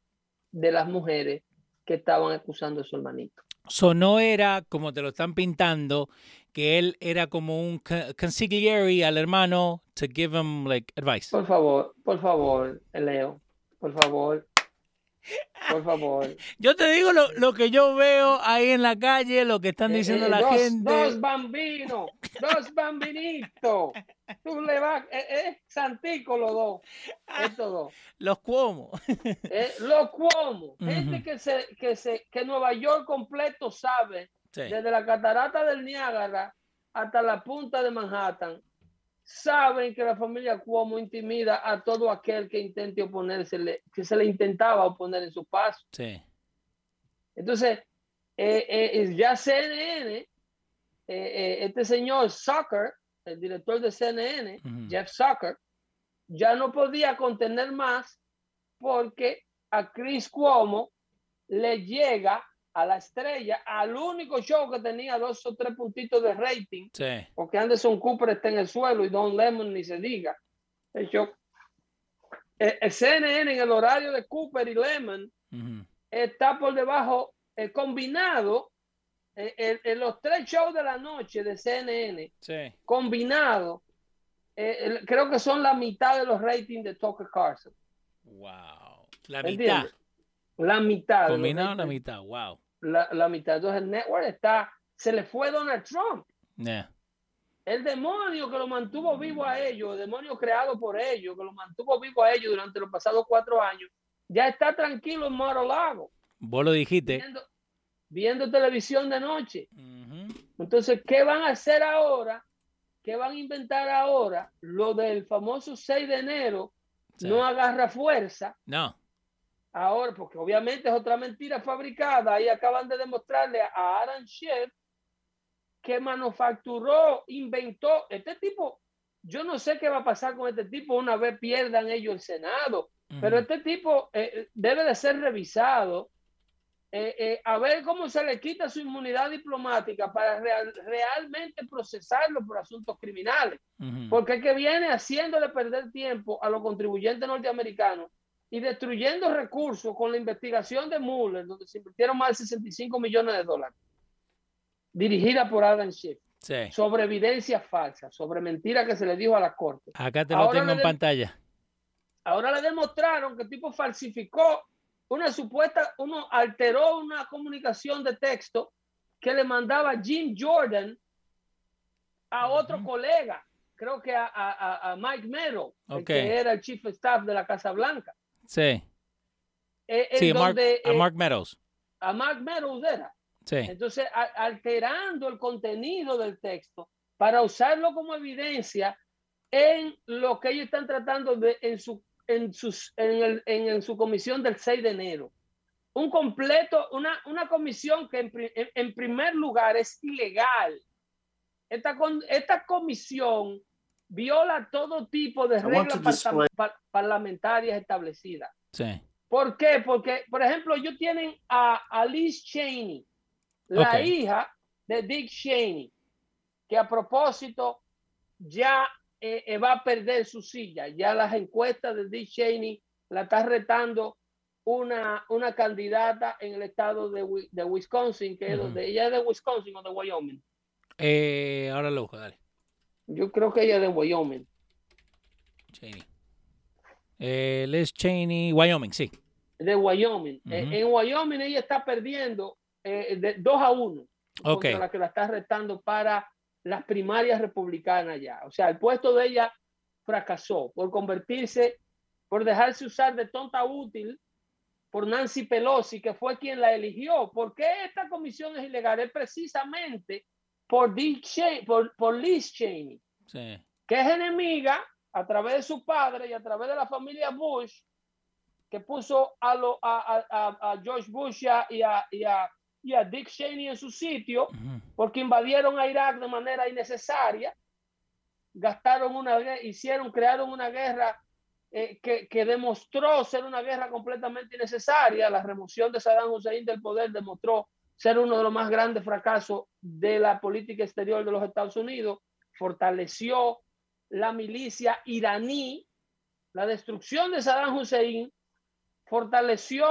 de las mujeres que estaban acusando a su hermanito. So no era como te lo están pintando, que él era como un co- consigliere al hermano to give him like advice. Por favor, por favor, Leo, por favor, por favor. [laughs] Yo te digo lo, lo que yo veo ahí en la calle, lo que están Eh, diciendo eh, la dos, gente. Dos bambinos, dos bambinitos. Tú le vas, es eh, santico los dos, estos dos. Los Cuomo. Eh, los Cuomo, gente Ujú. que se, que se, que Nueva York completo sabe, Sí. desde la catarata del Niágara hasta la punta de Manhattan, saben que la familia Cuomo intimida a todo aquel que intente oponérsele, que se le intentaba oponer en su paso. Sí. Entonces, eh, eh, ya CNN, eh, eh, este señor Zucker, el director de CNN. Jeff Zucker, ya no podía contener más porque a Chris Cuomo le llega a la estrella, al único show que tenía dos o tres puntitos de rating, Sí. porque Anderson Cooper está en el suelo y Don Lemon ni se diga. El show. Eh, eh, CNN en el horario de Cooper y Lemon está por debajo, eh, combinado, eh, en- en los tres shows de la noche de CNN, Sí. combinado, eh, el- creo que son la mitad de los ratings de Tucker Carlson. Wow. La ¿Me mitad. entiendes? La mitad. Combinado la mitad. Wow. La, la mitad. Entonces el network está, se le fue Donald Trump. Yeah. El demonio que lo mantuvo vivo a ellos, el demonio creado por ellos, que lo mantuvo vivo a ellos durante los pasados cuatro años, ya está tranquilo en Mar Lago, Vos lo dijiste. viendo, viendo televisión de noche. Entonces, ¿qué van a hacer ahora? ¿Qué van a inventar ahora? Lo del famoso 6 de enero Sí. no agarra fuerza. No. Ahora, porque obviamente es otra mentira fabricada. Ahí acaban de demostrarle a Aaron Schiff que manufacturó, inventó. Este tipo, yo no sé qué va a pasar con este tipo una vez pierdan ellos el Senado. Pero Ujú. este tipo eh, debe de ser revisado eh, eh, a ver cómo se le quita su inmunidad diplomática para real- realmente procesarlo por asuntos criminales. Ujú. Porque es que viene haciéndole perder tiempo a los contribuyentes norteamericanos y destruyendo recursos con la investigación de Mueller, donde se invirtieron más de 65 millones de dólares, dirigida por Adam Schiff, Sí. sobre evidencia falsa, sobre mentiras que se le dijo a la corte. Acá te lo Ahora tengo en pantalla. Ahora le demostraron que el tipo falsificó una supuesta, uno alteró una comunicación de texto que le mandaba Jim Jordan a otro colega, creo que a, a- a- a Mike Ok. que era el chief of staff de la Casa Blanca. Sí. Eh, en Sí, Mark- a eh, Mark Meadows. a Mark Meadows era. Sí. Entonces, a- alterando el contenido del texto para usarlo como evidencia en lo que ellos están tratando de en su en sus en, el- en- en su comisión del 6 de enero. Un completo, una, una comisión que en, en- primer lugar es ilegal. Esta, esta comisión viola todo tipo de reglas par- parlamentarias establecidas. Sí. ¿Por qué? Porque, por ejemplo, ellos tienen a, a Liz Cheney, la hija de Dick Cheney, que a propósito ya eh, eh, va a perder su silla. Ya las encuestas de Dick Cheney la está retando una, una candidata en el estado de, Wi- de Wisconsin, que es donde ella es de Wisconsin o de Wyoming. Eh, ahora lo busco, dale. Yo creo que ella es de Wyoming. Cheney. Eh, Liz Cheney, Wyoming, sí. de Wyoming. Eh, Ujú. en Wyoming ella está perdiendo eh, de 2 a 1 Ok. contra la que la está retando para las primarias republicanas ya. O sea, el puesto de ella fracasó por convertirse, por dejarse usar de tonta útil por Nancy Pelosi, que fue quien la eligió. ¿Por qué esta comisión es ilegal? Es precisamente por, Dick Cheney- por, por Liz Cheney Sí. que es enemiga a través de su padre y a través de la familia Bush, que puso a, lo, a, a- a- George Bush y a, y, a, y a- y a Dick Cheney en su sitio, Ujú. porque invadieron a Irak de manera innecesaria, gastaron una hicieron, crearon una guerra eh, que, que demostró ser una guerra completamente innecesaria. La remoción de Saddam Hussein del poder demostró ser uno de los más grandes fracasos de la política exterior de los Estados Unidos. Fortaleció la milicia iraní, la destrucción de Saddam Hussein, fortaleció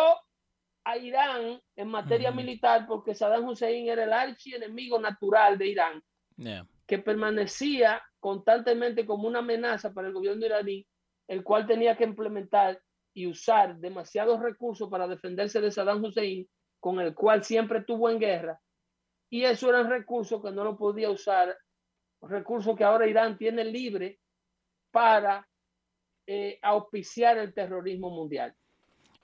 a Irán en materia militar porque Saddam Hussein era el archienemigo natural de Irán Yeah. que permanecía constantemente como una amenaza para el gobierno iraní, el cual tenía que implementar y usar demasiados recursos para defenderse de Saddam Hussein, con el cual siempre estuvo en guerra. Y eso eran recursos que no lo podía usar, recursos que ahora Irán tiene libre para eh, auspiciar el terrorismo mundial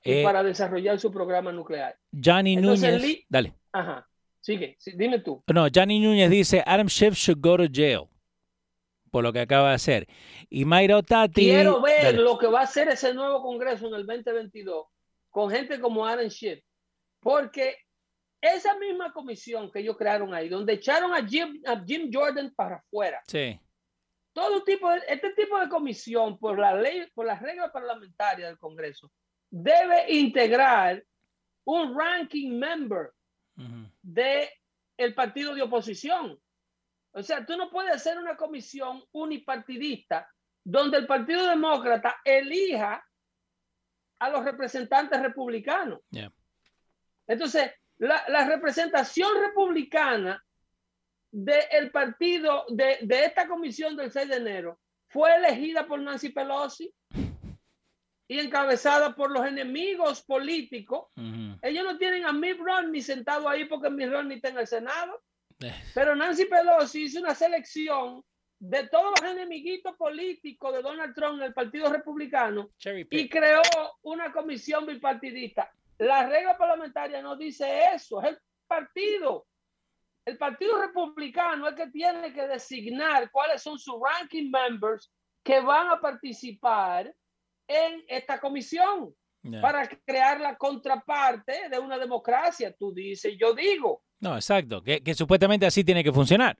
y Eh, para desarrollar su programa nuclear. Johnny Entonces, Núñez. Lee- Dale. Ajá, sigue, sí, dime tú. No, Johnny Núñez dice Adam Schiff should go to jail por lo que acaba de hacer. Y Mayra Otati. Quiero ver Dale. lo que va a hacer ese nuevo Congreso en el 2022 con gente como Aaron Schiff. Porque esa misma comisión que ellos crearon ahí, donde echaron a Jim, a Jim Jordan para afuera, Sí. todo tipo de, este tipo de comisión, por la ley, por las reglas parlamentarias del Congreso, debe integrar un ranking member Ujú. de el partido de oposición. O sea, tú no puedes hacer una comisión unipartidista donde el Partido Demócrata elija a los representantes republicanos. Yeah. Entonces, la, la representación republicana del partido, de, de esta comisión del 6 de enero, fue elegida por Nancy Pelosi y encabezada por los enemigos políticos ellos no tienen a Mitt Romney sentado ahí porque Mitt Romney está en el Senado. Eh, Pero Nancy Pelosi hizo una selección de todos los enemiguitos políticos de Donald Trump en el Partido Republicano y creó una comisión bipartidista. La regla parlamentaria no dice eso, es el partido. El Partido Republicano es que tiene que designar cuáles son sus ranking members que van a participar en esta comisión Yeah. para crear la contraparte de una democracia. Tú dices, yo digo. No, exacto. Que, que supuestamente así tiene que funcionar.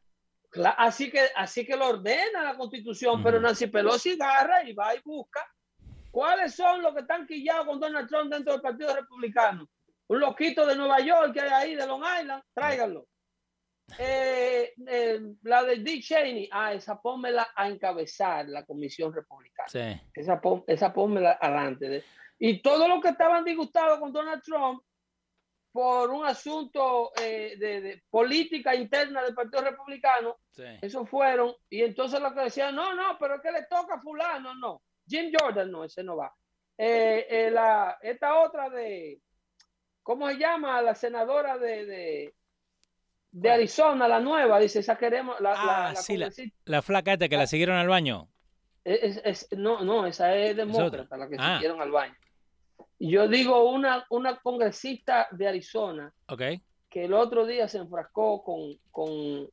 Así que, así que lo ordena la constitución, pero Nancy Pelosi agarra y va y busca cuáles son los que están quillados con Donald Trump dentro del Partido Republicano. Un loquito de Nueva York que hay ahí, de Long Island, tráiganlo. Eh, eh, la de Dick Cheney, ah, esa pónmela a encabezar la comisión republicana. Sí. Esa, pon, esa pónmela adelante. Y todos los que estaban disgustados con Donald Trump por un asunto eh, de, de, política interna del Partido Republicano, Sí. eso fueron, y entonces lo que decían, no, no, pero es que le toca a fulano, no. Jim Jordan, no, ese no va. Eh, eh, la, esta otra de, ¿cómo se llama? La senadora de, de. Arizona, la nueva, dice, esa queremos, la, la- Ah, la sí, la, congresista- la flaca esta que la siguieron al baño. es- es- no, no, esa es demócrata, la que Ah. se dieron al baño. Yo digo una, una congresista de Arizona Ok. que el otro día se enfrascó con, con,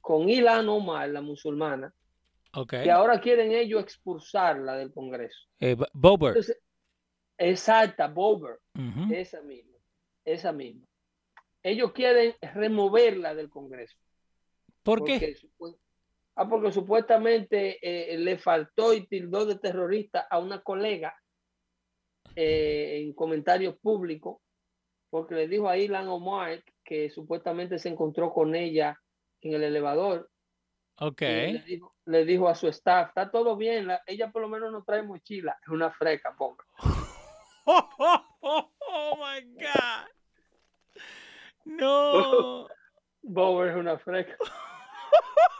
con Ilan Omar, la musulmana, Ok. que ahora quieren ellos expulsarla del Congreso. Eh, Bo- Bober. Entonces, exacta, Bober, esa misma, esa misma. Ellos quieren removerla del Congreso. ¿Por qué? Porque, ah, porque supuestamente eh, le faltó y tildó de terrorista a una colega eh, en comentarios públicos, porque le dijo a Ilan Omar que supuestamente se encontró con ella en el elevador. Ok. le, dijo, le dijo a su staff, está todo bien, la- ella por lo menos no trae mochila, es una freca, ponga. Oh, oh, oh, oh my God. No. [laughs] Bower es una freca.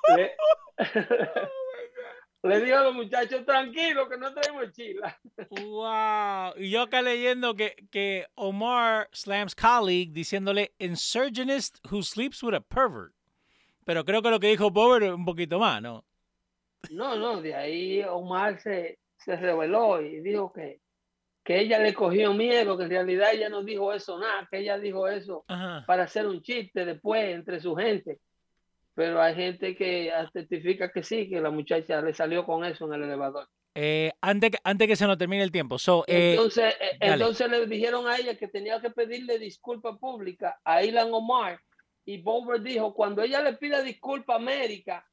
[laughs] le, [laughs] le dijo a los muchachos, tranquilo, que no trae mochila. Wow. Y yo acá leyendo que, que Omar slams colleague diciéndole insurgenist who sleeps with a pervert. Pero creo que lo que dijo es un poquito más, ¿no? No, no, de ahí Omar se, se reveló y dijo que, que ella le cogió miedo, que en realidad ella no dijo eso nada, que ella dijo eso Ajá. para hacer un chiste después entre su gente. Pero hay gente que testifica que sí, que la muchacha le salió con eso en el elevador. Eh, antes, que- antes que se nos termine el tiempo. So, eh, entonces, eh, entonces le dijeron a ella que tenía que pedirle disculpa pública a Ilan Omar. Y Bober dijo, cuando ella le pida disculpa a América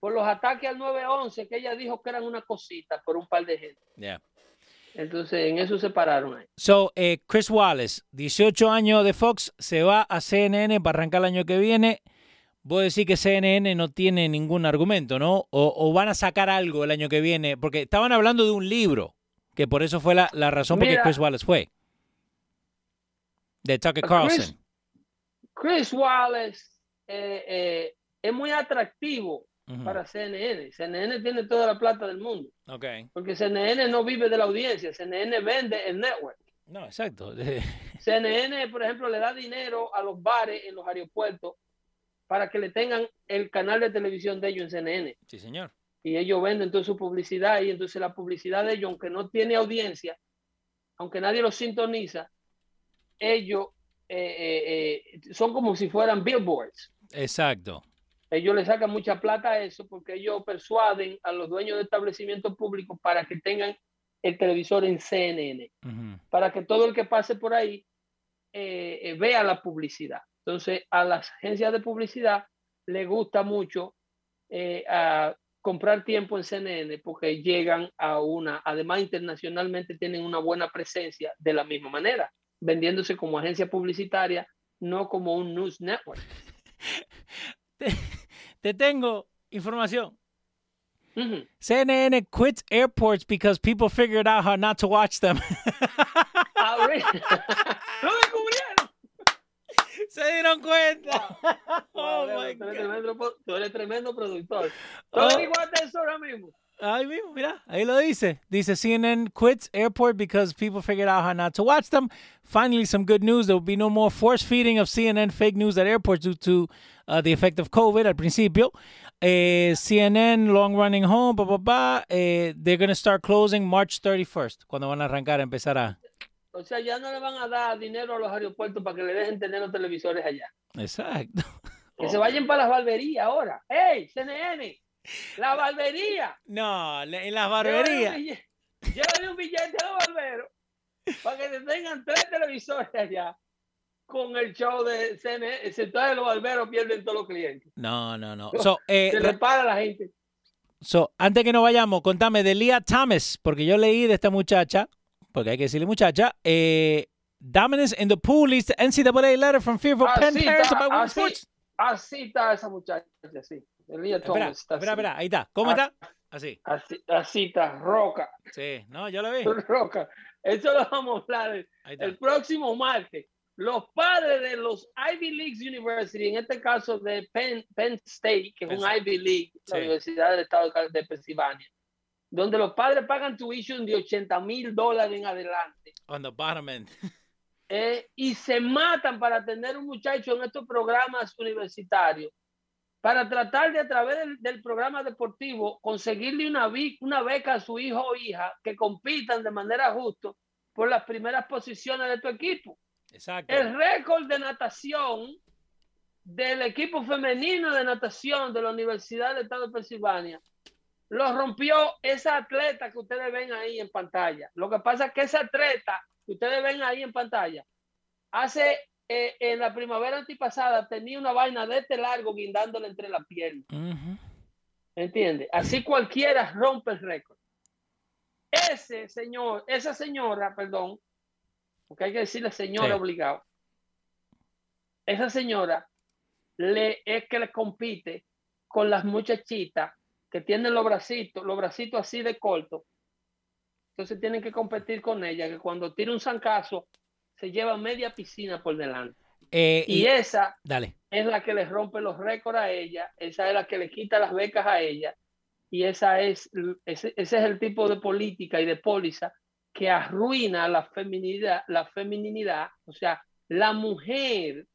por los ataques al 911, que ella dijo que eran una cosita por un par de gente. yeah. Entonces, en eso se pararon ahí. So, eh, Chris Wallace, 18 años de Fox, se va a CNN para arrancar el año que viene. Vos decís que CNN no tiene ningún argumento, ¿no? O, o van a sacar algo el año que viene, porque estaban hablando de un libro, que por eso fue la, la razón por Mira. Chris Wallace fue. De Tucker Carlson. Chris Wallace eh, eh, es muy atractivo para CNN. CNN tiene toda la plata del mundo, Ok. porque CNN no vive de la audiencia, CNN vende el network. No, exacto. [laughs] CNN, por ejemplo, le da dinero a los bares en los aeropuertos para que le tengan el canal de televisión de ellos en CNN. sí, señor. Y ellos venden toda su publicidad y entonces la publicidad de ellos, aunque no tiene audiencia, aunque nadie los sintoniza, ellos eh, eh, son como si fueran billboards. Exacto. Ellos le sacan mucha plata a eso porque ellos persuaden a los dueños de establecimientos públicos para que tengan el televisor en CNN para que todo el que pase por ahí eh, vea la publicidad. Entonces, a las agencias de publicidad les gusta mucho a comprar tiempo en CNN porque llegan a una, además internacionalmente tienen una buena presencia de la misma manera, vendiéndose como agencia publicitaria, no como un news network. [laughs] Te, te tengo información. Ujú. CNN quits airports because people figured out how not to watch them. Ah? ¡Lo [laughs] [laughs] descubrieron! Se dieron cuenta. Oh my eres God. tremendo, tú eres tremendo productor. ¿Tú Oh. averiguaste eso ahora mismo? Ahí mismo, mira, ahí lo dice. Dice CNN quits airport because people figured out how not to watch them. Finally, some good news. There will be no more force feeding of CNN fake news at airports due to uh, the effect of COVID al principio. Eh, CNN long running home, pa, pa, pa, eh, they're going to start closing March 31st, cuando van a arrancar empezar a... O sea, ya no le van a dar dinero a los aeropuertos para que le dejen tener los televisores allá. Exacto. Que se vayan para las barberías ahora. ¡Ey, CNN! ¡La barbería! No, en las barberías. Llévale un billete a los barberos para que te tengan tres televisores allá con el show de CNN. Entonces los barberos pierden todos los clientes. No, no, no. [laughs] So, eh, Se re- le para la gente. So, antes que nos vayamos, contame de Leah Thomas, porque yo leí de esta muchacha, porque hay que decirle muchacha, eh, Dominance in the pool is the NCAA letter from fearful Penn parents about women's sports. Así está esa muchacha, sí. Espera, Thomas está espera, así. espera, ahí está. ¿Cómo Ah. está? Así. Así, así está, roca, Sí, no, yo lo vi. [laughs] roca. Eso lo vamos a hablar el, próximo martes. Los padres de los Ivy League University, en este caso de Penn, Penn State, que es Penn un. Ivy League, la. Universidad del Estado de Pensilvania, donde los padres pagan tuition de 80 mil dólares en adelante. On the bottom end. eh, y se matan para tener un muchacho en estos programas universitarios, para tratar de a través del, del programa deportivo conseguirle una beca a su hijo o hija que compitan de manera justa por las primeras posiciones de tu equipo. Exacto. El récord de natación del equipo femenino de natación de la Universidad del Estado de Pensilvania lo rompió esa atleta que ustedes ven ahí en pantalla. Lo que pasa es que esa atleta que ustedes ven ahí en pantalla hace eh, en la primavera antipasada tenía una vaina de este largo guindándole entre las piernas. Ujú. ¿Entiendes? Así cualquiera rompe el récord. Ese señor, esa señora, perdón, porque hay que decirle señora Sí. obligado. Esa señora le es que le compite con las muchachitas que tienen los bracitos, los bracitos así de corto. Entonces tienen que competir con ella, que cuando tira un zancazo se lleva media piscina por delante. Eh, Y y, esa dale. es la que le rompe los récords a ella, esa es la que le quita las becas a ella, y esa es, ese, ese es el tipo de política y de póliza que arruina la feminidad, la feminidad, o sea, la mujer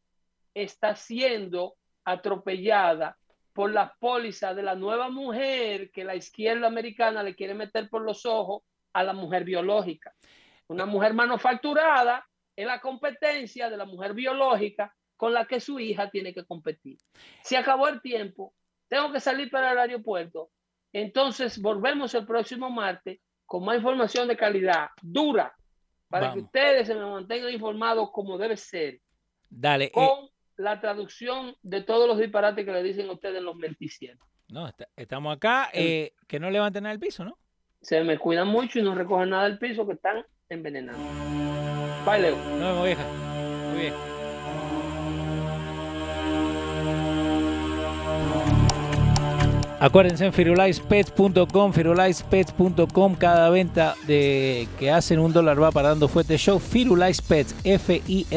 está siendo atropellada por la póliza de la nueva mujer que la izquierda americana le quiere meter por los ojos a la mujer biológica. Una mujer manufacturada es la competencia de la mujer biológica con la que su hija tiene que competir. Se acabó el tiempo, tengo que salir para el aeropuerto. Entonces volvemos el próximo martes con más información de calidad, dura, para que ustedes se me mantengan informados como debe ser, Dale. eh, con la traducción de todos los disparates que le dicen a ustedes en los menticieros. no, está- estamos acá. eh, que no levanten nada del piso, ¿no? Se me cuidan mucho y no recogen nada del piso que están Leo. Nos vemos, vieja. Muy bien. Acuérdense en firulaispets.com, firulaispets.com, cada venta de que hacen un dólar va para dando fuerte show. Firulais Pets, F-I-R-U-L-A-Y-S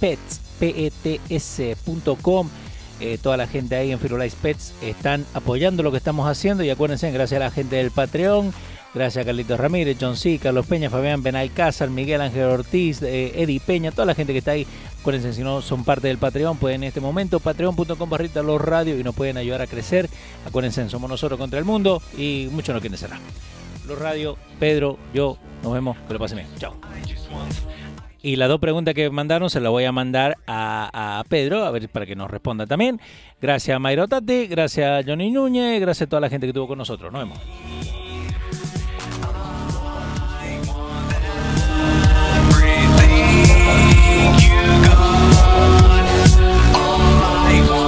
Pets, P-E-T-S.com. Eh, toda la gente ahí en Firulais Pets están apoyando lo que estamos haciendo y acuérdense, gracias a la gente del Patreon, gracias a Carlitos Ramírez, John C., Carlos Peña, Fabián Benalcázar, Miguel Ángel Ortiz, eh, Eddie Peña, toda la gente que está ahí. Acuérdense, si no son parte del Patreon, pueden en este momento, patreon.com barrita los radio y nos pueden ayudar a crecer. Acuérdense, somos nosotros contra el mundo y muchos no quieren cerrar. Los radio, Pedro, yo, nos vemos, que lo pasen bien. Chao. Y las dos preguntas que mandaron se las voy a mandar a, a Pedro, a ver para que nos responda también. Gracias a Mayro Tati, gracias a Johnny Núñez, gracias a toda la gente que estuvo con nosotros. Nos vemos. they want.